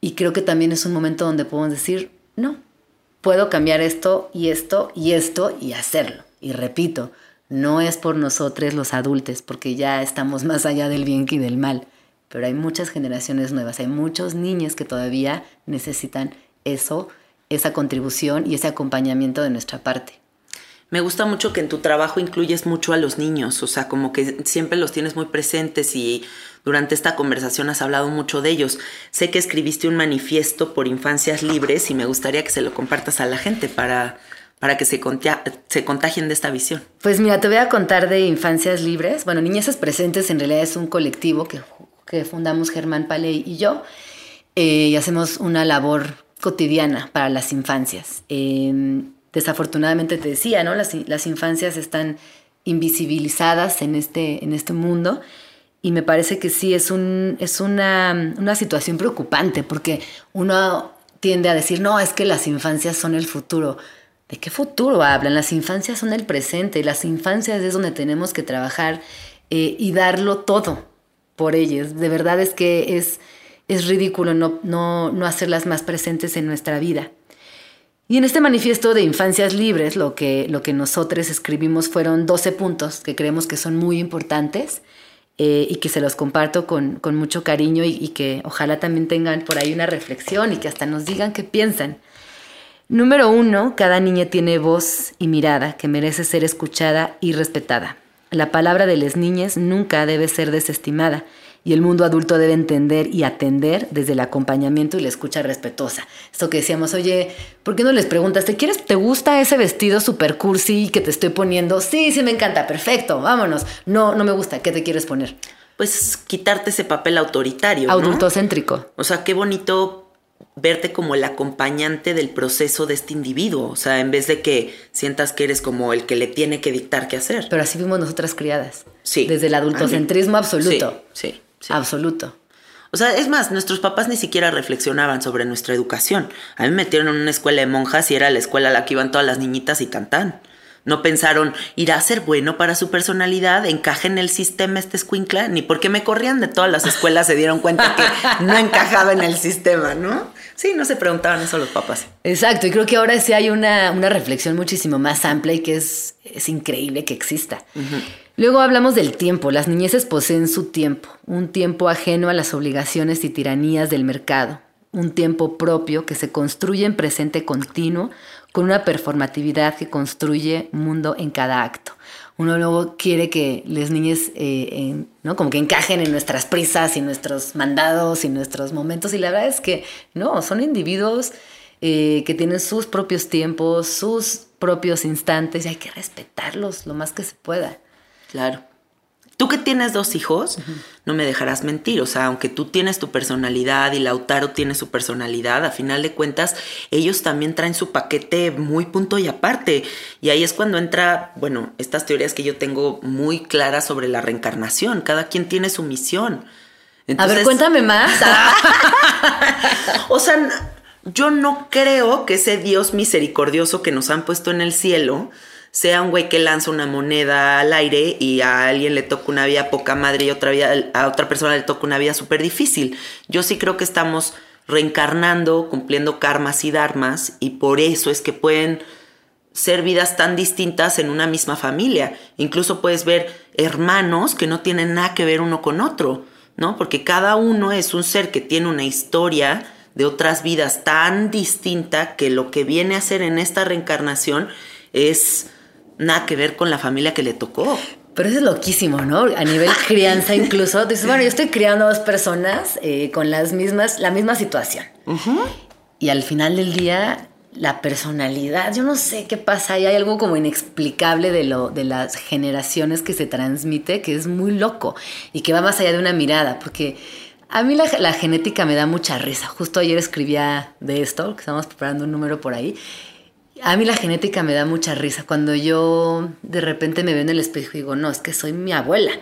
Speaker 3: y creo que también es un momento donde podemos decir, no, puedo cambiar esto y esto y esto y hacerlo. Y repito, no es por nosotros los adultos, porque ya estamos más allá del bien que del mal, pero hay muchas generaciones nuevas, hay muchos niños que todavía necesitan eso, esa contribución y ese acompañamiento de nuestra parte.
Speaker 2: Me gusta mucho que en tu trabajo incluyes mucho a los niños, o sea, como que siempre los tienes muy presentes y durante esta conversación has hablado mucho de ellos. Sé que escribiste un manifiesto por infancias libres y me gustaría que se lo compartas a la gente para, para que se, contia- se contagien de esta visión.
Speaker 3: Pues mira, te voy a contar de Infancias Libres. Bueno, Niñezas Presentes en realidad es un colectivo que, que fundamos Germán Paley y yo eh, y hacemos una labor cotidiana para las infancias. Eh, desafortunadamente te decía, ¿no? Las, las infancias están invisibilizadas en este, en este mundo y me parece que sí es, un, es una, una situación preocupante porque uno tiende a decir, no, es que las infancias son el futuro. ¿De qué futuro hablan? Las infancias son el presente, las infancias es donde tenemos que trabajar eh, y darlo todo por ellas. De verdad es que es, es ridículo no, no, no hacerlas más presentes en nuestra vida. Y en este manifiesto de Infancias Libres, lo que, lo que nosotros escribimos fueron 12 puntos que creemos que son muy importantes eh, y que se los comparto con, con mucho cariño y, y que ojalá también tengan por ahí una reflexión y que hasta nos digan qué piensan. Número uno, cada niña tiene voz y mirada que merece ser escuchada y respetada. La palabra de las niñas nunca debe ser desestimada y el mundo adulto debe entender y atender desde el acompañamiento y la escucha respetuosa. Esto que decíamos, oye, ¿por qué no les preguntas, ¿te quieres, te gusta ese vestido super cursi que te estoy poniendo? Sí, sí me encanta, perfecto, vámonos. No, no me gusta, ¿qué te quieres poner?
Speaker 2: Pues quitarte ese papel autoritario. ¿no?
Speaker 3: Adultocéntrico.
Speaker 2: O sea, qué bonito verte como el acompañante del proceso de este individuo. O sea, en vez de que sientas que eres como el que le tiene que dictar qué hacer.
Speaker 3: Pero así vimos nosotras criadas.
Speaker 2: Sí.
Speaker 3: Desde el adultocentrismo absoluto.
Speaker 2: Sí, sí.
Speaker 3: Absoluto.
Speaker 2: O sea, es más, nuestros papás ni siquiera reflexionaban sobre nuestra educación. A mí me metieron en una escuela de monjas y era la escuela a la que iban todas las niñitas y cantan. No pensaron, irá a ser bueno para su personalidad, encaje en el sistema este escuincla, ni porque me corrían de todas las escuelas se dieron cuenta que no encajaba en el sistema, ¿no? Sí, no se preguntaban eso los papás.
Speaker 3: Exacto, y creo que ahora sí hay una, una reflexión muchísimo más amplia y que es, es increíble que exista. Luego hablamos del tiempo. Las niñeces poseen su tiempo, un tiempo ajeno a las obligaciones y tiranías del mercado, un tiempo propio que se construye en presente continuo con una performatividad que construye mundo en cada acto. Uno luego quiere que las niñas, eh, en- ¿no? Como que encajen en nuestras prisas y nuestros mandados y nuestros momentos. Y la verdad es que no, son individuos eh, que tienen sus propios tiempos, sus propios instantes y hay que respetarlos lo más que se pueda.
Speaker 2: Claro. Tú que tienes dos hijos, no me dejarás mentir. O sea, aunque tú tienes tu personalidad y Lautaro tiene su personalidad, a final de cuentas, ellos también traen su paquete muy punto y aparte. Y ahí es cuando entra, bueno, estas teorías que yo tengo muy claras sobre la reencarnación. Cada quien tiene su misión.
Speaker 3: A ver,
Speaker 2: Entonces,
Speaker 3: cuéntame más.
Speaker 2: O sea, yo no creo que ese Dios misericordioso que nos han puesto en el cielo sea un güey que lanza una moneda al aire y a alguien le toca una vida poca madre y otra vida, a otra persona le toca una vida súper difícil. Yo sí creo que estamos reencarnando, cumpliendo karmas y dharmas y por eso es que pueden ser vidas tan distintas en una misma familia. Incluso puedes ver hermanos que no tienen nada que ver uno con otro, ¿no? Porque cada uno es un ser que tiene una historia de otras vidas tan distinta que lo que viene a hacer en esta reencarnación es nada que ver con la familia que le tocó.
Speaker 3: Pero eso es loquísimo, ¿no? A nivel crianza incluso. Dices, bueno, yo estoy criando a dos personas eh, con las mismas, la misma situación. Y al final del día, la personalidad, yo no sé qué pasa, hay algo como inexplicable de, lo, de las generaciones que se transmite, que es muy loco y que va más allá de una mirada, porque a mí la, la genética me da mucha risa. Justo ayer escribía de esto, que estamos preparando un número por ahí, a mí la genética me da mucha risa. Cuando yo de repente me veo en el espejo y digo, no, es que soy mi abuela.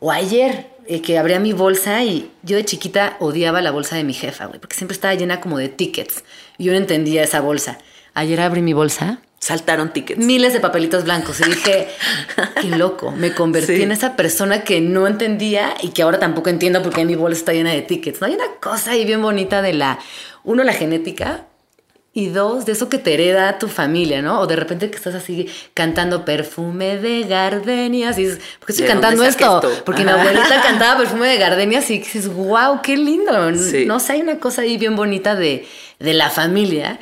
Speaker 3: O ayer eh, que abría mi bolsa y yo de chiquita odiaba la bolsa de mi jefa, güey, porque siempre estaba llena como de tickets. Y yo no entendía esa bolsa. Ayer abrí mi bolsa.
Speaker 2: Saltaron tickets.
Speaker 3: Miles de papelitos blancos. Y dije, qué loco. Me convertí en esa persona que no entendía y que ahora tampoco entiendo por qué mi bolsa está llena de tickets. No hay una cosa ahí bien bonita de la, uno, la genética, y dos, de eso que te hereda tu familia, ¿no? O de repente que estás así cantando perfume de gardenias y dices, ¿por qué estoy cantando esto? Porque mi abuelita cantaba perfume de gardenias y dices, wow, qué lindo. No sé, hay una cosa ahí bien bonita de, de la familia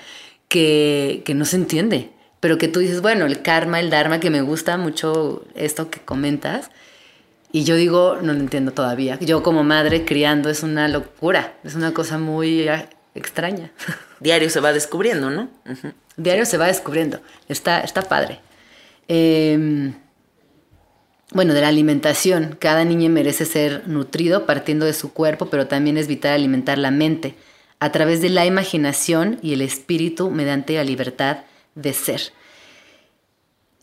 Speaker 3: que, que no se entiende. Pero que tú dices, bueno, el karma, el dharma, que me gusta mucho esto que comentas. Y yo digo, no lo entiendo todavía. Yo como madre criando es una locura, es una cosa muy extraña.
Speaker 2: Diario se va descubriendo, ¿no?
Speaker 3: Diario se va descubriendo. Está, está padre. Em, bueno, de la alimentación. Cada niño merece ser nutrido partiendo de su cuerpo, pero también es vital alimentar la mente a través de la imaginación y el espíritu mediante la libertad de ser.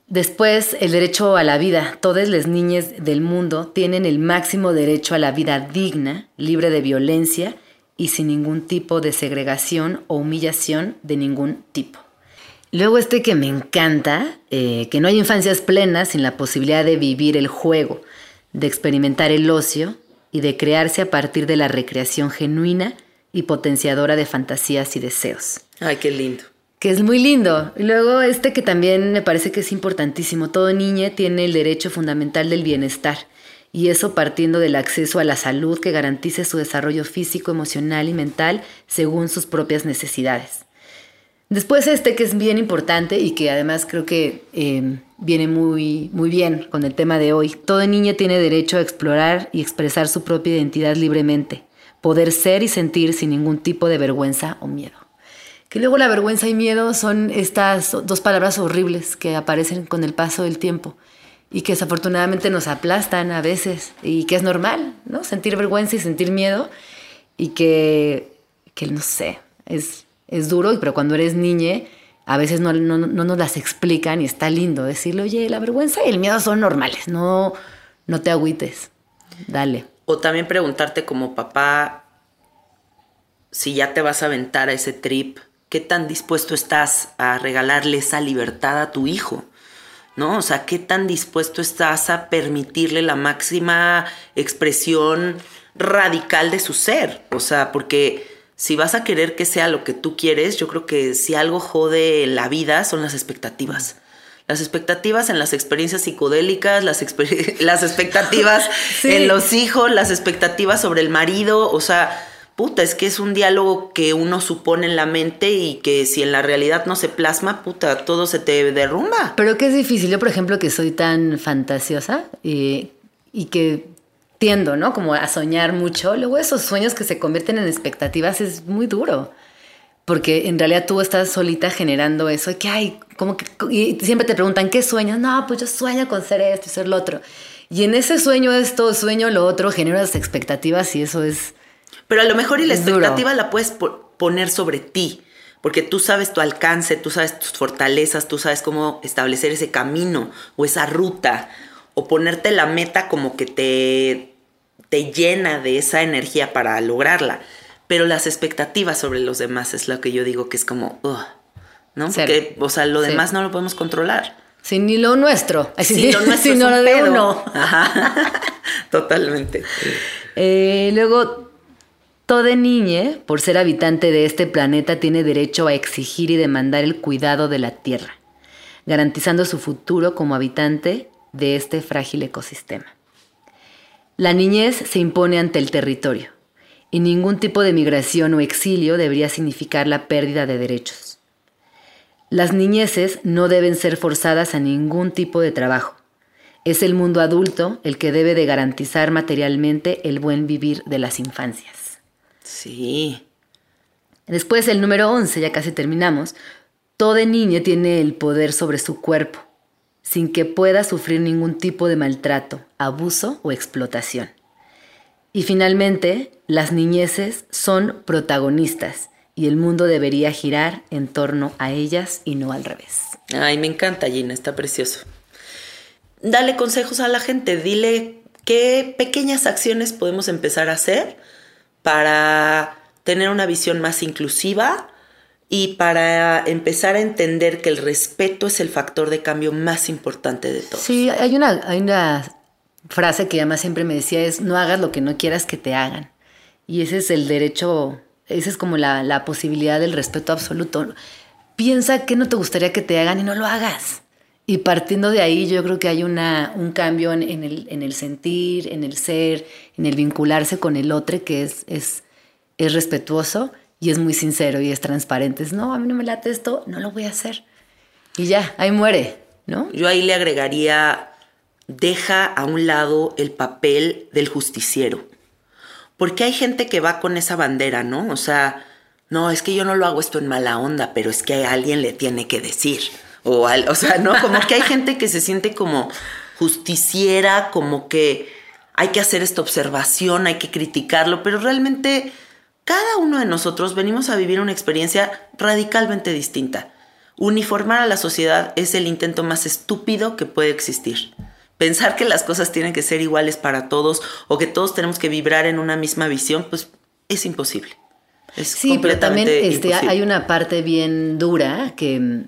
Speaker 3: Después, el derecho a la vida. Todas las niñas del mundo tienen el máximo derecho a la vida digna, libre de violencia y sin ningún tipo de segregación o humillación de ningún tipo. Luego este que me encanta, eh, que no hay infancias plenas sin la posibilidad de vivir el juego, de experimentar el ocio y de crearse a partir de la recreación genuina y potenciadora de fantasías y deseos.
Speaker 2: Ay, qué lindo.
Speaker 3: Que es muy lindo. Y luego este que también me parece que es importantísimo. Todo niño tiene el derecho fundamental del bienestar y eso partiendo del acceso a la salud que garantice su desarrollo físico, emocional y mental según sus propias necesidades. Después este que es bien importante y que además creo que em, viene muy, muy bien con el tema de hoy. Todo niño tiene derecho a explorar y expresar su propia identidad libremente, poder ser y sentir sin ningún tipo de vergüenza o miedo. Que luego la vergüenza y miedo son estas dos palabras horribles que aparecen con el paso del tiempo y que desafortunadamente nos aplastan a veces y que es normal, ¿no? Sentir vergüenza y sentir miedo y que, que no sé, es, es duro, pero cuando eres niña a veces no, no, no, nos las explican y está lindo decirle, oye, la vergüenza y el miedo son normales, no, no te agüites, dale.
Speaker 2: O también preguntarte como papá, si ya te vas a aventar a ese trip, ¿qué tan dispuesto estás a regalarle esa libertad a tu hijo? ¿No? O sea, ¿qué tan dispuesto estás a permitirle la máxima expresión radical de su ser? O sea, porque si vas a querer que sea lo que tú quieres, yo creo que si algo jode la vida son las expectativas. Las expectativas en las experiencias psicodélicas, las, las expectativas en los hijos, las expectativas sobre el marido, o sea, puta, es que es un diálogo que uno supone en la mente y que si en la realidad no se plasma, puta, todo se te derrumba.
Speaker 3: Pero que es difícil. Yo, por ejemplo, que soy tan fantasiosa y, y que tiendo, ¿no? Como a soñar mucho. Luego esos sueños que se convierten en expectativas es muy duro. Porque en realidad tú estás solita generando eso. Que hay, como que. Y siempre te preguntan, ¿qué sueñas? No, pues yo sueño con ser esto y ser lo otro. Y en ese sueño esto, sueño lo otro, generas expectativas y eso es
Speaker 2: pero a lo mejor y la expectativa la puedes poner sobre ti, porque tú sabes tu alcance, tú sabes tus fortalezas, tú sabes cómo establecer ese camino o esa ruta, o ponerte la meta como que te, te llena de esa energía para lograrla. Pero las expectativas sobre los demás es lo que yo digo que es como, ¿no? Porque, o sea, lo demás no lo podemos controlar.
Speaker 3: Sí, ni lo nuestro. Sí, lo nuestro lo de uno.
Speaker 2: Totalmente.
Speaker 3: Eh, luego, Toda niña, por ser habitante de este planeta, tiene derecho a exigir y demandar el cuidado de la Tierra, garantizando su futuro como habitante de este frágil ecosistema. La niñez se impone ante el territorio y ningún tipo de migración o exilio debería significar la pérdida de derechos. Las niñeces no deben ser forzadas a ningún tipo de trabajo. Es el mundo adulto el que debe de garantizar materialmente el buen vivir de las infancias.
Speaker 2: Sí.
Speaker 3: Después, el número 11, ya casi terminamos. Toda niña tiene el poder sobre su cuerpo, sin que pueda sufrir ningún tipo de maltrato, abuso o explotación. Y finalmente, las niñeces son protagonistas y el mundo debería girar en torno a ellas y no al revés.
Speaker 2: Ay, me encanta, Gina, está precioso. Dale consejos a la gente, dile qué pequeñas acciones podemos empezar a hacer para tener una visión más inclusiva y para empezar a entender que el respeto es el factor de cambio más importante de todo.
Speaker 3: Sí, hay una, hay una frase que además siempre me decía es no hagas lo que no quieras que te hagan. Y ese es el derecho, esa es como la, la posibilidad del respeto absoluto. Piensa que no te gustaría que te hagan y no lo hagas. Y partiendo de ahí yo creo que hay una, un cambio en, el, en el sentir, en el ser, en el vincularse con el otro que es, es, es respetuoso y es muy sincero y es transparente. Es, no, a mí no me late esto, no lo voy a hacer. Y ya, ahí muere, ¿no?
Speaker 2: Yo ahí le agregaría, deja a un lado el papel del justiciero. Porque hay gente que va con esa bandera, ¿no? O sea, no, es que yo no lo hago esto en mala onda, pero es que alguien le tiene que decir. O, al, o sea, ¿no? Como que hay gente que se siente como justiciera, como que hay que hacer esta observación, hay que criticarlo, pero realmente cada uno de nosotros venimos a vivir una experiencia radicalmente distinta. Uniformar a la sociedad es el intento más estúpido que puede existir. Pensar que las cosas tienen que ser iguales para todos o que todos tenemos que vibrar en una misma visión, pues es imposible. Es
Speaker 3: sí, pero también este, hay una parte bien dura que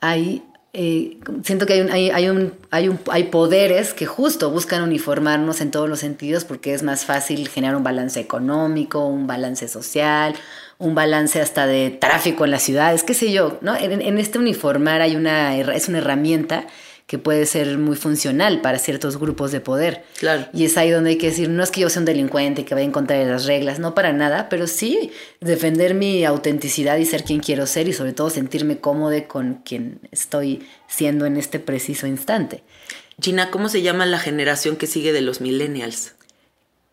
Speaker 3: hay eh, siento que hay, hay, hay, un, hay, un, hay poderes que justo buscan uniformarnos en todos los sentidos porque es más fácil generar un balance económico, un balance social, un balance hasta de tráfico en las ciudades, qué sé yo, ¿no? En, en este uniformar hay una, es una herramienta que puede ser muy funcional para ciertos grupos de poder.
Speaker 2: Claro.
Speaker 3: Y es ahí donde hay que decir, no es que yo sea un delincuente que vaya en contra de las reglas, no para nada, pero sí defender mi autenticidad y ser quien quiero ser y sobre todo sentirme cómodo con quien estoy siendo en este preciso instante.
Speaker 2: Gina, ¿cómo se llama la generación que sigue de los millennials?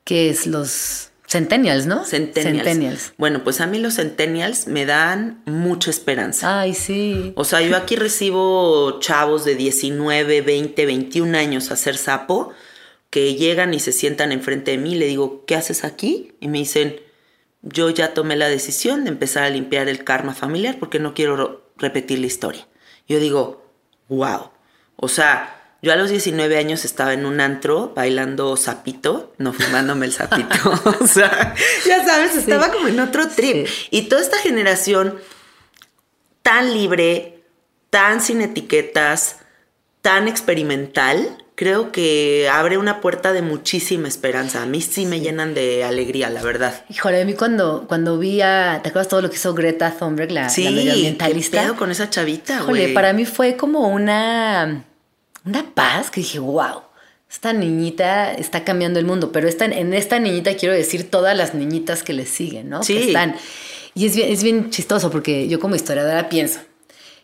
Speaker 3: Que es los Centennials, ¿no?
Speaker 2: Centennials. Centennials. Bueno, pues a mí los centennials me dan mucha esperanza.
Speaker 3: Ay, sí.
Speaker 2: O sea, yo aquí recibo chavos de 19, 20, 21 años a hacer sapo que llegan y se sientan enfrente de mí. Le digo, ¿qué haces aquí? Y me dicen, yo ya tomé la decisión de empezar a limpiar el karma familiar porque no quiero repetir la historia. Yo digo, wow. O sea, yo a los 19 años estaba en un antro bailando sapito, no fumándome el sapito. o sea, ya sabes, estaba como en otro trip. Y toda esta generación tan libre, tan sin etiquetas, tan experimental, creo que abre una puerta de muchísima esperanza. A mí sí me llenan de alegría, la verdad.
Speaker 3: Híjole, a mí cuando, cuando vi a. ¿Te acuerdas todo lo que hizo Greta Thunberg, la,
Speaker 2: sí,
Speaker 3: la medioambientalista?
Speaker 2: con esa chavita,
Speaker 3: Híjole, para mí fue como una una paz que dije, wow, esta niñita está cambiando el mundo, pero esta, en esta niñita quiero decir todas las niñitas que le siguen, ¿no?
Speaker 2: Sí.
Speaker 3: Que están. Y es bien, es bien chistoso porque yo como historiadora pienso,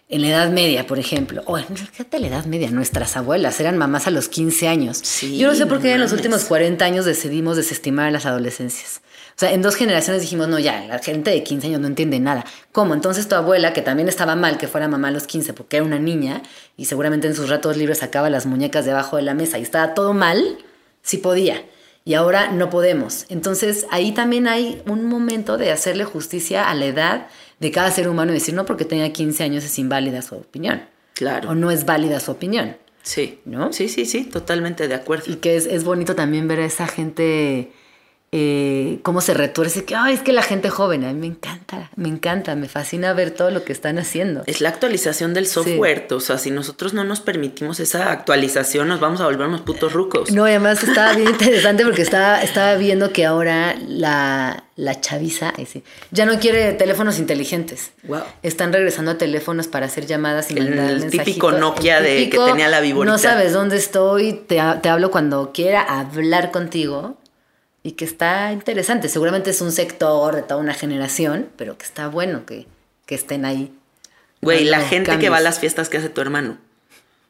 Speaker 3: en la Edad Media, por ejemplo, o en la Edad Media, nuestras abuelas eran mamás a los 15 años.
Speaker 2: Sí,
Speaker 3: yo no sé por qué
Speaker 2: no
Speaker 3: en los últimos 40 años decidimos desestimar a las adolescencias. O sea, en dos generaciones dijimos, no, ya, la gente de 15 años no entiende nada. ¿Cómo? Entonces tu abuela, que también estaba mal que fuera mamá a los 15 porque era una niña y seguramente en sus ratos libres sacaba las muñecas debajo de la mesa y estaba todo mal, sí podía. Y ahora no podemos. Entonces ahí también hay un momento de hacerle justicia a la edad de cada ser humano y decir, no porque tenga 15 años es inválida su opinión.
Speaker 2: Claro.
Speaker 3: O no es válida su opinión.
Speaker 2: Sí.
Speaker 3: ¿No?
Speaker 2: Sí, sí, sí, totalmente de acuerdo.
Speaker 3: Y que es, es bonito también ver a esa gente eh, cómo se retuerce, que es que la gente joven, a mí me encanta, me encanta, me fascina ver todo lo que están haciendo.
Speaker 2: Es la actualización del software, o sea, si nosotros no nos permitimos esa actualización, nos vamos a volver unos putos rucos.
Speaker 3: No, y además estaba bien interesante porque estaba, estaba viendo que ahora la, la chaviza ese, ya no quiere teléfonos inteligentes.
Speaker 2: Wow.
Speaker 3: Están regresando a teléfonos para hacer llamadas y
Speaker 2: El típico. Nokia
Speaker 3: El
Speaker 2: de que tenía la viborita.
Speaker 3: No sabes dónde estoy, te, te hablo cuando quiera hablar contigo y que está interesante. Seguramente es un sector de toda una generación, pero que está bueno que, que estén ahí.
Speaker 2: Güey, la gente que va a las fiestas que hace tu hermano.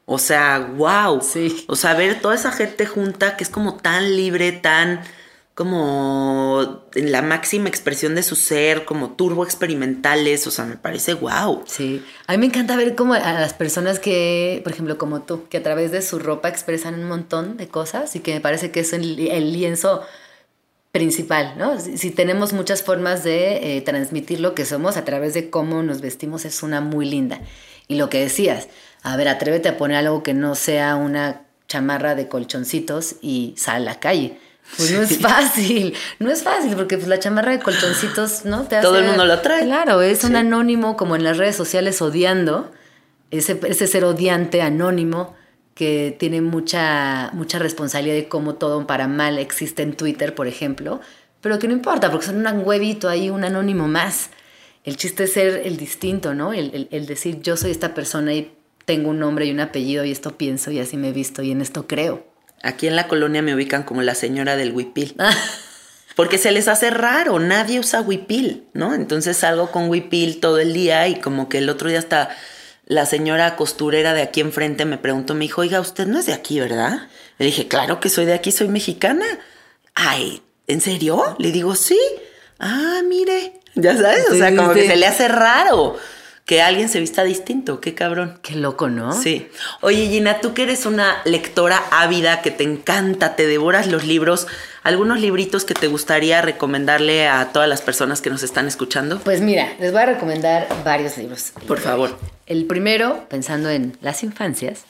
Speaker 2: O sea, wow.
Speaker 3: Sí.
Speaker 2: O sea, ver toda esa gente junta que es como tan libre, tan como en la máxima expresión de su ser, como turbo experimentales, o sea, me parece wow.
Speaker 3: Sí, a mí me encanta ver como a las personas que, por ejemplo, como tú, que a través de su ropa expresan un montón de cosas y que me parece que es el, el lienzo principal, ¿no? Si, si tenemos muchas formas de eh, transmitir lo que somos a través de cómo nos vestimos, es una muy linda. Y lo que decías, a ver, atrévete a poner algo que no sea una chamarra de colchoncitos y sal a la calle. Pues no es fácil, no es fácil, porque pues la chamarra de colchoncitos, ¿no? Te
Speaker 2: Todo el
Speaker 3: hace-
Speaker 2: mundo lo trae.
Speaker 3: Claro, es un anónimo como en las redes sociales odiando, ese, ese ser odiante anónimo que tiene mucha, mucha responsabilidad de cómo todo para mal existe en Twitter, por ejemplo, pero que no importa, porque son un huevito ahí, un anónimo más. El chiste es ser el distinto, ¿no? El, el- el decir yo soy esta persona y tengo un nombre y un apellido y esto pienso y así me he visto y en esto creo.
Speaker 2: Aquí en la colonia me ubican como la señora del huipil. Porque se les hace raro, nadie usa huipil, ¿no? Entonces salgo con huipil todo el día y como que el otro día hasta la señora costurera de aquí enfrente me preguntó, me dijo, oiga, usted no es de aquí, ¿verdad? Le dije, claro que soy de aquí, soy mexicana. Ay, ¿en serio? Le digo, sí. Ah, mire. Ya sabes, o sea,
Speaker 3: sí,
Speaker 2: como
Speaker 3: sí.
Speaker 2: que se le hace raro que alguien se vista distinto, qué cabrón.
Speaker 3: Qué loco, ¿no?
Speaker 2: Sí. Oye, Gina, tú que eres una lectora ávida, que te encanta, te devoras los libros, ¿algunos libritos que te gustaría recomendarle a todas las personas que nos están escuchando?
Speaker 3: Pues mira, les voy a recomendar varios libros.
Speaker 2: Por favor.
Speaker 3: El primero, pensando en las infancias,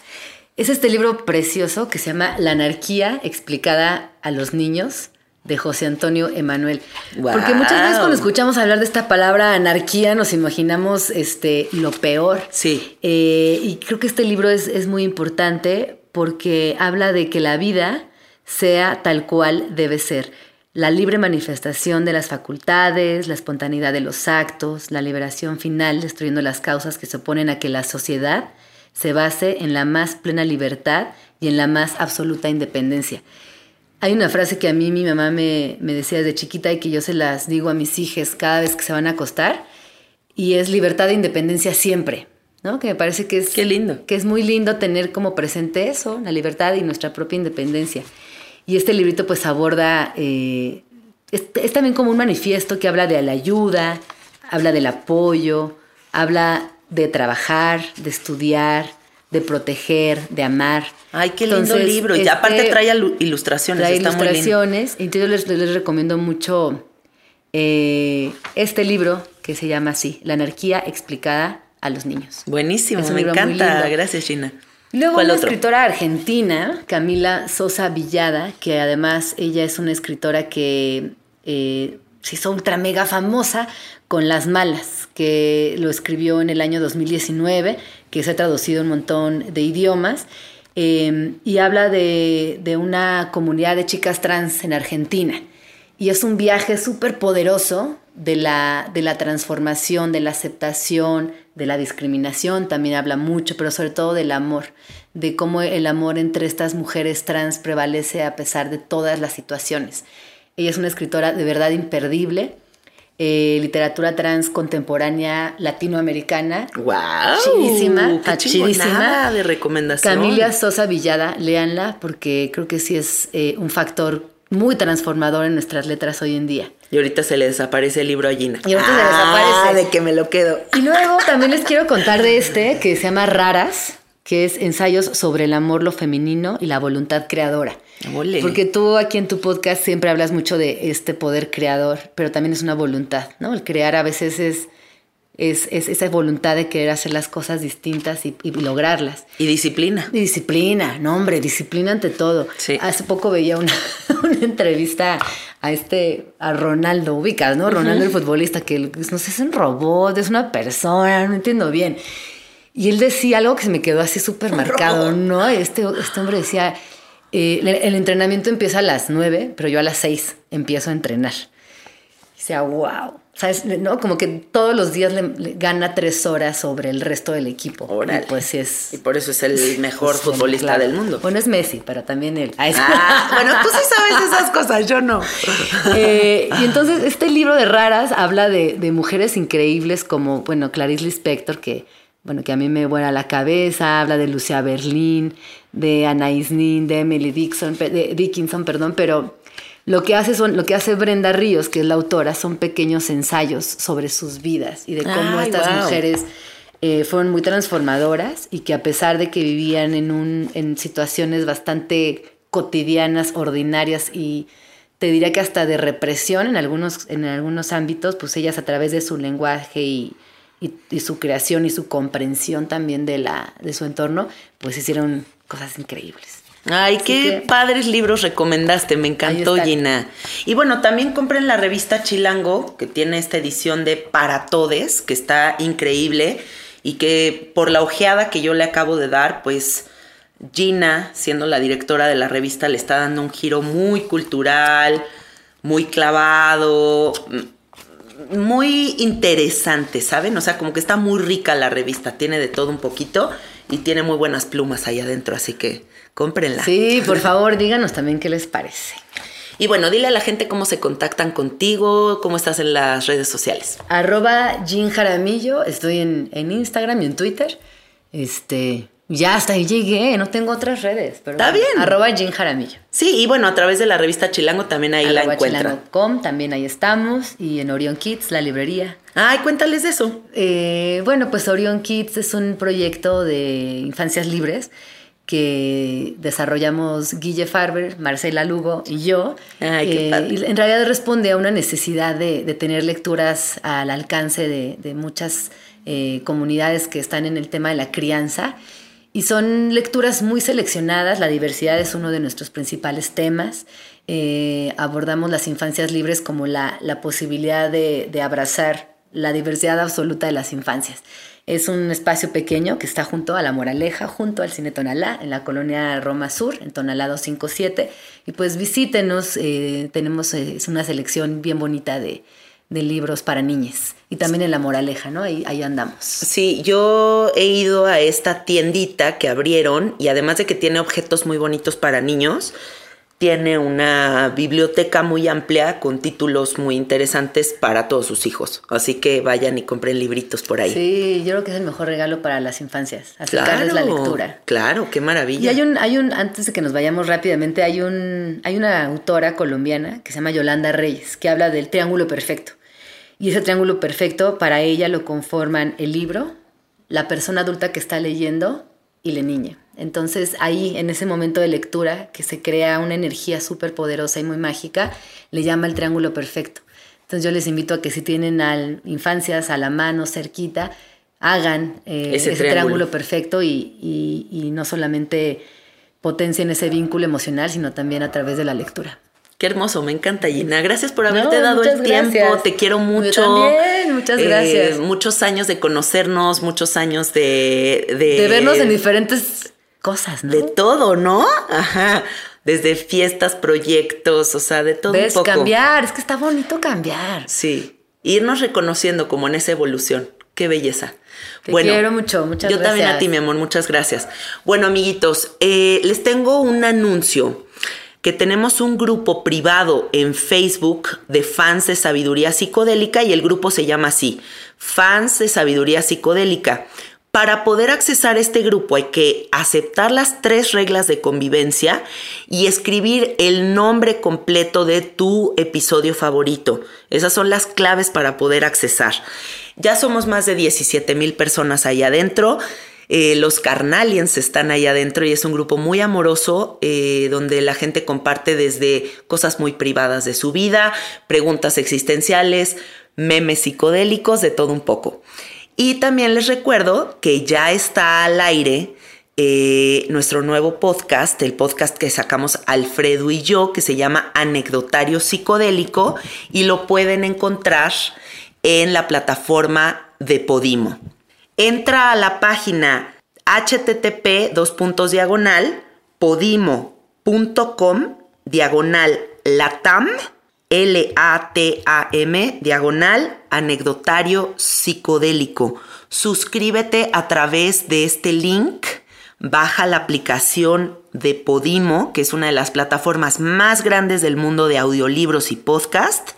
Speaker 3: es este libro precioso que se llama La anarquía explicada a los niños de José Antonio Emanuel. Porque muchas veces cuando escuchamos hablar de esta palabra anarquía nos imaginamos este, lo peor.
Speaker 2: Sí.
Speaker 3: Eh, y creo que este libro es, es muy importante porque habla de que la vida sea tal cual debe ser. La libre manifestación de las facultades, la espontaneidad de los actos, la liberación final, destruyendo las causas que se oponen a que la sociedad se base en la más plena libertad y en la más absoluta independencia. Hay una frase que a mí mi mamá me, me decía desde chiquita y que yo se las digo a mis hijas cada vez que se van a acostar, y es libertad e independencia siempre, ¿no? Que me parece que es,
Speaker 2: Qué lindo.
Speaker 3: que es muy lindo tener como presente eso, la libertad y nuestra propia independencia. Y este librito pues aborda, eh, es, es también como un manifiesto que habla de la ayuda, habla del apoyo, habla de trabajar, de estudiar, de proteger, de amar.
Speaker 2: Ay, qué lindo
Speaker 3: Entonces,
Speaker 2: libro. Y aparte
Speaker 3: este-
Speaker 2: trae alu- ilustraciones.
Speaker 3: Trae
Speaker 2: está muy lindo.
Speaker 3: ilustraciones. Entonces les, les recomiendo mucho eh, este libro que se llama así, La anarquía explicada a los niños.
Speaker 2: Buenísimo, me encanta. Gracias, Gina.
Speaker 3: Luego
Speaker 2: ¿Cuál
Speaker 3: una
Speaker 2: otro?
Speaker 3: escritora argentina, Camila Sosa Villada, que además ella es una escritora que eh, se hizo ultra mega famosa con Las Malas, que lo escribió en el año 2019, que se ha traducido en un montón de idiomas, eh, y habla de, de una comunidad de chicas trans en Argentina. Y es un viaje súper poderoso de la, de la transformación, de la aceptación, de la discriminación. También habla mucho, pero sobre todo del amor, de cómo el amor entre estas mujeres trans prevalece a pesar de todas las situaciones. Ella es una escritora de verdad imperdible, eh, literatura trans contemporánea latinoamericana.
Speaker 2: ¡Wow!
Speaker 3: Chidísima,
Speaker 2: ¡Qué
Speaker 3: chidísima.
Speaker 2: de recomendación!
Speaker 3: Camila Sosa Villada, léanla porque creo que sí es eh, un factor muy transformador en nuestras letras hoy en día.
Speaker 2: Y ahorita se le desaparece el libro a Gina.
Speaker 3: Y ahorita se le
Speaker 2: Ah,
Speaker 3: desaparece.
Speaker 2: de que me lo quedo.
Speaker 3: Y luego también les quiero contar de este que se llama Raras, que es ensayos sobre el amor, lo femenino y la voluntad creadora. Porque tú aquí en tu podcast siempre hablas mucho de este poder creador, pero también es una voluntad, ¿no? El crear a veces es, es, es esa voluntad de querer hacer las cosas distintas y, y lograrlas.
Speaker 2: Y disciplina.
Speaker 3: Y disciplina, no hombre, disciplina ante todo.
Speaker 2: Sí.
Speaker 3: Hace poco veía una, una entrevista a este, a Ronaldo, ubicas, ¿no? Ronaldo el futbolista, que no sé, es un robot, es una persona, no entiendo bien. Y él decía algo que se me quedó así súper marcado, ¿no? Este, este hombre decía, eh, el, entrenamiento empieza a las nueve, pero yo a las seis empiezo a entrenar. Y decía, wow. ¿Sabes? ¿No? Como que todos los días le, gana tres horas sobre el resto del equipo.
Speaker 2: Y
Speaker 3: pues sí es.
Speaker 2: Y por eso es el mejor futbolista del mundo.
Speaker 3: Bueno, es Messi, pero también él.
Speaker 2: Ah, bueno, tú sí sabes esas cosas, yo no.
Speaker 3: Eh, y entonces, este libro de raras habla de, de, mujeres increíbles como, bueno, Clarice Lispector, que, bueno, que a mí me vuela la cabeza, habla de Lucia Berlín, de Anais Nin, de Emily Dixon, de Dickinson, perdón, pero lo que hace son, lo que hace Brenda Ríos, que es la autora, son pequeños ensayos sobre sus vidas y de cómo estas mujeres eh, fueron muy transformadoras y que a pesar de que vivían en, un, en situaciones bastante cotidianas, ordinarias y te diría que hasta de represión en algunos, en algunos ámbitos, pues ellas a través de su lenguaje y, y, su creación y su comprensión también de, la, de su entorno, pues hicieron cosas increíbles.
Speaker 2: Ay, qué padres libros recomendaste, me encantó Gina. Y bueno, también compren la revista Chilango, que tiene esta edición de Para Todes, que está increíble y que por la ojeada que yo le acabo de dar, pues Gina, siendo la directora de la revista, le está dando un giro muy cultural, muy clavado, muy interesante, ¿saben? O sea, como que está muy rica la revista, tiene de todo un poquito y tiene muy buenas plumas ahí adentro, así que cómprenla.
Speaker 3: Sí, por favor, díganos también qué les parece.
Speaker 2: Y bueno, dile a la gente cómo se contactan contigo, cómo estás en las redes sociales.
Speaker 3: Arroba Jean Jaramillo, estoy en, en Instagram y en Twitter. Este, ya hasta ahí llegué, no tengo otras redes. Pero
Speaker 2: Está bien.
Speaker 3: Arroba Jean Jaramillo.
Speaker 2: Sí, y bueno, a través de la revista Chilango también ahí la encuentran.
Speaker 3: Com, también ahí estamos. Y en Orion Kids, la librería.
Speaker 2: Ay, cuéntales de eso.
Speaker 3: Eh, bueno, pues Orion Kids es un proyecto de infancias libres que desarrollamos Guille Farber, Marcela Lugo y yo.
Speaker 2: Ay, qué eh,
Speaker 3: y en realidad responde a una necesidad de, tener lecturas al alcance de, muchas eh, comunidades que están en el tema de la crianza y son lecturas muy seleccionadas, la diversidad es uno de nuestros principales temas. Eh, abordamos las infancias libres como la, posibilidad de, abrazar la diversidad absoluta de las infancias. Es un espacio pequeño que está junto a La Moraleja, junto al Cine Tonalá, en la colonia Roma Sur, en Tonalá 257. Y pues visítenos, eh, tenemos eh, una selección bien bonita de, de libros para niñas. Y también en La Moraleja, ¿no? Ahí, ahí andamos.
Speaker 2: Sí, yo he ido a esta tiendita que abrieron y además de que tiene objetos muy bonitos para niños, tiene una biblioteca muy amplia con títulos muy interesantes para todos sus hijos. Así que vayan y compren libritos por ahí.
Speaker 3: Sí, yo creo que es el mejor regalo para las infancias, acercarles la lectura.
Speaker 2: Claro, qué maravilla.
Speaker 3: Y hay un, hay un, antes de que nos vayamos rápidamente, hay un, hay una autora colombiana que se llama Yolanda Reyes, que habla del triángulo perfecto. Y ese triángulo perfecto para ella lo conforman el libro, la persona adulta que está leyendo y la niña. Entonces ahí, en ese momento de lectura, que se crea una energía súper poderosa y muy mágica, le llama el triángulo perfecto. Entonces yo les invito a que si tienen al, infancias a la mano cerquita, hagan eh, ese, triángulo. perfecto y, y no solamente potencien ese vínculo emocional, sino también a través de la lectura.
Speaker 2: Qué hermoso, me encanta Gina. Gracias por haberte dado el tiempo. Te quiero mucho. Yo
Speaker 3: también, muchas eh, gracias.
Speaker 2: muchos años de conocernos, muchos años de,
Speaker 3: de, vernos en diferentes cosas, ¿no?
Speaker 2: De todo, ¿no? Ajá. Desde fiestas, proyectos, o sea, de todo un poco.
Speaker 3: cambiar, es que está bonito cambiar.
Speaker 2: Sí. Irnos reconociendo como en esa evolución. Qué belleza.
Speaker 3: Te quiero mucho, muchas
Speaker 2: gracias. Yo también a ti, mi amor, muchas gracias. Bueno, amiguitos, eh, les tengo un anuncio que tenemos un grupo privado en Facebook de fans de sabiduría psicodélica y el grupo se llama así, fans de sabiduría psicodélica. Para poder accesar este grupo hay que aceptar las tres reglas de convivencia y escribir el nombre completo de tu episodio favorito. Esas son las claves para poder accesar. Ya somos más de 17 mil personas ahí adentro. Eh, los Carnalians están ahí adentro y es un grupo muy amoroso eh, donde la gente comparte desde cosas muy privadas de su vida, preguntas existenciales, memes psicodélicos, de todo un poco. Y también les recuerdo que ya está al aire eh, nuestro nuevo podcast, el podcast que sacamos Alfredo y yo, que se llama Anecdotario Psicodélico, y lo pueden encontrar en la plataforma de Podimo. Entra a la página http diagonal podimo.com diagonal latam L-A-T-A-M, diagonal, anecdotario psicodélico. Suscríbete a través de este link, baja la aplicación de Podimo, que es una de las plataformas más grandes del mundo de audiolibros y podcast,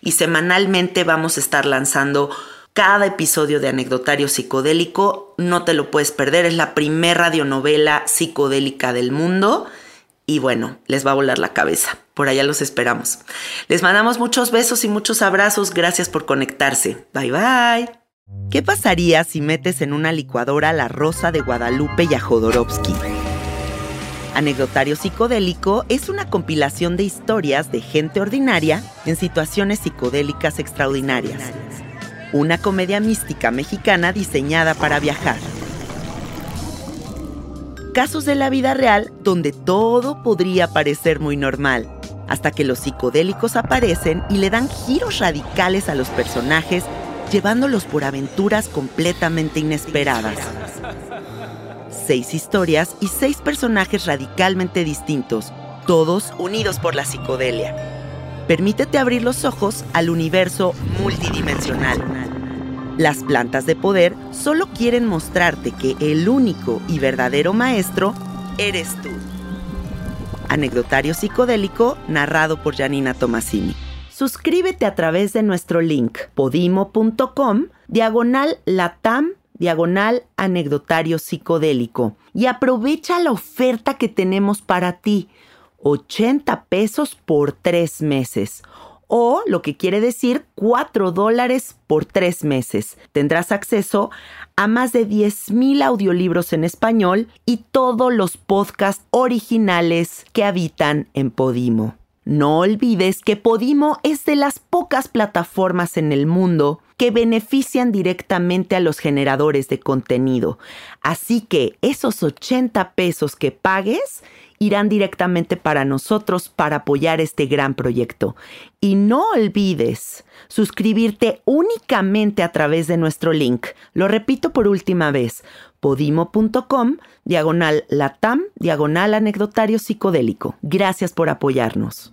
Speaker 2: y semanalmente vamos a estar lanzando cada episodio de Anecdotario Psicodélico. No te lo puedes perder, es la primera radionovela psicodélica del mundo y bueno, les va a volar la cabeza. Por allá los esperamos. Les mandamos muchos besos y muchos abrazos. Gracias por conectarse. Bye bye. ¿Qué pasaría si metes en una licuadora la Rosa de Guadalupe y a Jodorowsky? Anecdotario Psicodélico es una compilación de historias de gente ordinaria en situaciones psicodélicas extraordinarias. Una comedia mística mexicana diseñada para viajar casos de la vida real donde todo podría parecer muy normal, hasta que los psicodélicos aparecen y le dan giros radicales a los personajes, llevándolos por aventuras completamente inesperadas. Seis historias y seis personajes radicalmente distintos, todos unidos por la psicodelia. Permítete abrir los ojos al universo multidimensional las plantas de poder solo quieren mostrarte que el único y verdadero maestro eres tú. Anecdotario psicodélico narrado por Janina Tomasini. Suscríbete a través de nuestro link podimo.com diagonal latam diagonal anecdotario psicodélico y aprovecha la oferta que tenemos para ti. 80 pesos por tres meses o lo que quiere decir 4 dólares por tres meses. Tendrás acceso a más de 10.000 audiolibros en español y todos los podcasts originales que habitan en Podimo. No olvides que Podimo es de las pocas plataformas en el mundo que benefician directamente a los generadores de contenido. Así que esos 80 pesos que pagues irán directamente para nosotros para apoyar este gran proyecto. Y no olvides suscribirte únicamente a través de nuestro link. Lo repito por última vez, podimo.com, diagonal latam, diagonal anecdotario psicodélico. Gracias por apoyarnos.